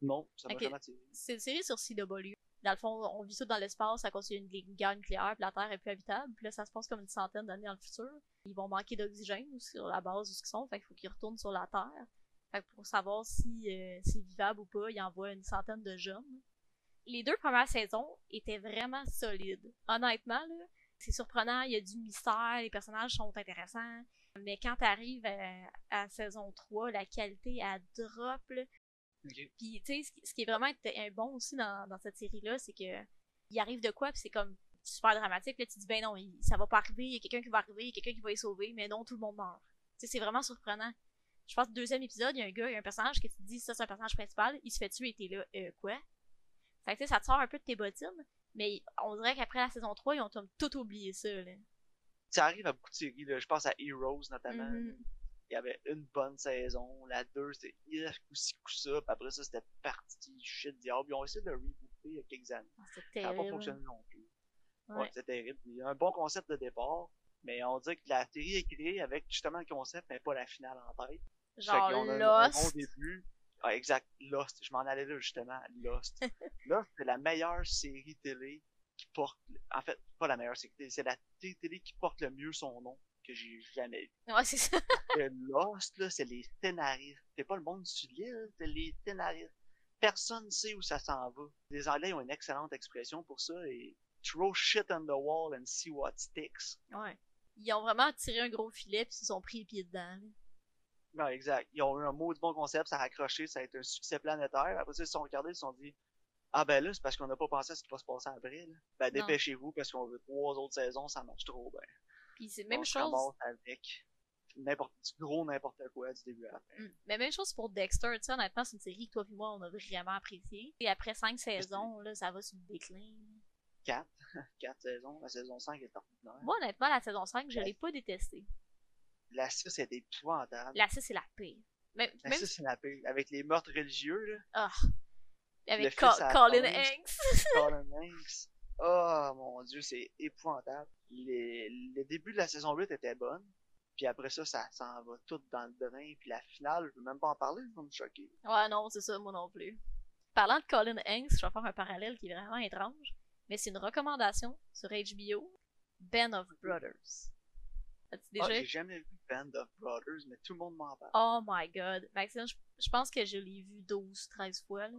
Non, ça m'a jamais C'est une série sur CW. Dans le fond, on vit ça dans l'espace à cause d'une guerre nucléaire, puis la Terre est plus habitable. Puis là, ça se passe comme une centaine d'années dans le futur. Ils vont manquer d'oxygène sur la base où ils sont, fait qu'il faut qu'ils retournent sur la Terre. Fait pour savoir si euh, c'est vivable ou pas, ils envoient une centaine de jeunes. Les deux premières saisons étaient vraiment solides. Honnêtement, là, c'est surprenant, il y a du mystère, les personnages sont intéressants. Mais quand t'arrives à, à saison 3, la qualité, elle drop. Puis, tu sais, ce qui est vraiment bon aussi dans, dans cette série-là, c'est que il arrive de quoi, puis c'est comme super dramatique. Là, tu dis, ben non, ça va pas arriver, il y a quelqu'un qui va arriver, il y a quelqu'un qui va y sauver, mais non, tout le monde meurt. Tu sais, c'est vraiment surprenant. Je pense que deuxième épisode, il y a un gars, il y a un personnage qui te dit, ça c'est un personnage principal, il se fait tuer et t'es là, euh, quoi? Fait que ça te sort un peu de tes bottines, mais on dirait qu'après la saison 3, ils ont tout oublié ça, là. Ça arrive à beaucoup de séries, là. Je pense à Heroes, notamment. Mm-hmm. Il y avait une bonne saison. La 2, c'était coup-ci, coup-ça. Puis après ça, c'était parti shit diable. Ils ont essayé de rebooter il y a quelques années. Ah, ça n'a pas fonctionné non plus. Ouais, c'est terrible. Il y a un bon concept de départ, mais on dirait que la série est créée avec justement le concept, mais pas la finale en tête. Genre Lost. Un, bon début. Ah, exact, Lost. Je m'en allais là, justement, Lost. Lost, c'est la meilleure série télé qui porte, en fait, pas la meilleure série télé, c'est la télé qui porte le mieux son nom que j'ai jamais vu. Ouais, c'est ça. Lost, là, c'est les scénaristes. C'est pas le monde du livre, c'est les scénaristes. Personne ne sait où ça s'en va. Les Anglais ont une excellente expression pour ça et throw shit on the wall and see what sticks. Ouais. Ils ont vraiment tiré un gros filet puis ils se sont pris les pieds dedans. Non, exact. Ils ont eu un mot du bon concept, ça a accroché, ça a été un succès planétaire. Après ça, ils se sont regardés, ils se sont dit Ah ben là, c'est parce qu'on n'a pas pensé à ce qui va se passer après. Là. Ben dépêchez-vous parce qu'on veut trois autres saisons, ça marche trop bien. Puis c'est même chose. avec n'importe du gros n'importe quoi du début à la fin. Mm. Mais même chose pour Dexter, tu sais, honnêtement, c'est une série que toi et moi, on a vraiment apprécié. Et après cinq saisons, là, ça va sur le déclin. Quatre. Quatre saisons. La saison 5 est ordinaire. Moi, honnêtement, la saison 5, je l'ai pas détestée. La 6 est épouvantable. La 6 c'est la pire. Même, la 6 c'est la pire. Avec les meurtres religieux, là. Ah. Avec Colin Hanks. Colin Hanks. Oh mon dieu, c'est épouvantable. Les, le début de la saison 8 était bonne. Puis après ça, ça s'en va tout dans le drain. Puis la finale, je veux même pas en parler, je vais me choquer. Ouais, non, c'est ça, moi non plus. Parlant de Colin Hanks, je vais faire un parallèle qui est vraiment étrange, mais c'est une recommandation sur HBO, Band of Brothers. As-tu Ah, déjà j'ai jamais vu Band of Brothers, mais tout le monde m'en parle. Oh my god. Maxime, je, je pense que je l'ai vu 12, 13 fois. là.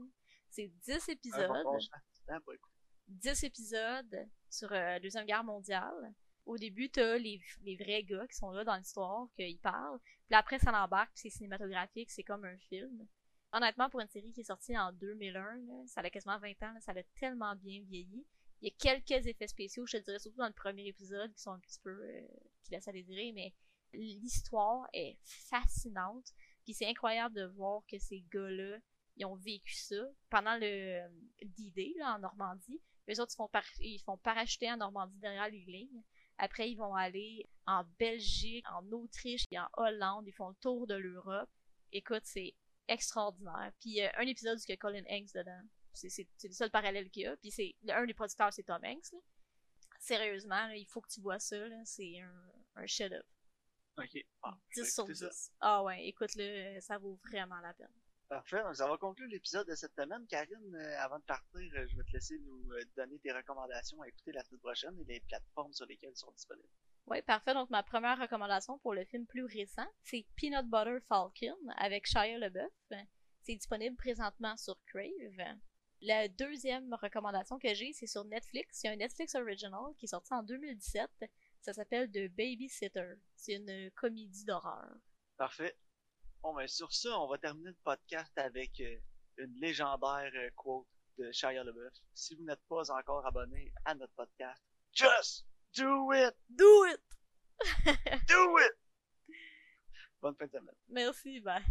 C'est 10 Un bon épisodes. passement de temps pour écouter. 10 épisodes sur euh, la Deuxième Guerre mondiale. Au début, t'as les, les vrais gars qui sont là dans l'histoire, qu'ils parlent. Puis après, ça l'embarque, c'est cinématographique, c'est comme un film. Honnêtement, pour une série qui est sortie en 2001, là, ça a quasiment 20 ans, ça a tellement bien vieilli. Il y a quelques effets spéciaux, je te dirais surtout dans le premier épisode, qui sont un petit peu... euh, qui laissent à désirer, mais l'histoire est fascinante. Puis c'est incroyable de voir que ces gars-là, ils ont vécu ça pendant le euh, D-Day, là, en Normandie. Eux autres, ils font, par- ils font parachuter en Normandie derrière les lignes. Après, ils vont aller en Belgique, en Autriche et en Hollande. Ils font le tour de l'Europe. Écoute, c'est extraordinaire. Puis il y a un épisode où il y a Colin Hanks dedans. C'est, le seul parallèle qu'il y a. Puis c'est un des producteurs, c'est Tom Hanks. là. Sérieusement, là, il faut que tu vois ça. là. C'est un, un chef-d'œuvre. Ok. Ah, je 10 vais sur écouter 10. ça. Ah ouais, écoute-le, ça vaut vraiment la peine. Parfait, donc ça va conclure l'épisode de cette semaine. Karine, euh, avant de partir, euh, je vais te laisser nous euh, donner tes recommandations à écouter la semaine prochaine et les plateformes sur lesquelles ils sont disponibles. Oui, parfait. Donc, ma première recommandation pour le film plus récent, c'est Peanut Butter Falcon avec Shia LaBeouf. C'est disponible présentement sur Crave. La deuxième recommandation que j'ai, c'est sur Netflix. Il y a un Netflix original qui est sorti en 2017. Ça s'appelle The Babysitter. C'est une comédie d'horreur. Parfait. Bon, ben sur ça, on va terminer le podcast avec euh, une légendaire euh, quote de Shia LaBeouf. Si vous n'êtes pas encore abonné à notre podcast, just do it! Do it! Do it! Bonne fin de semaine. Merci, bye.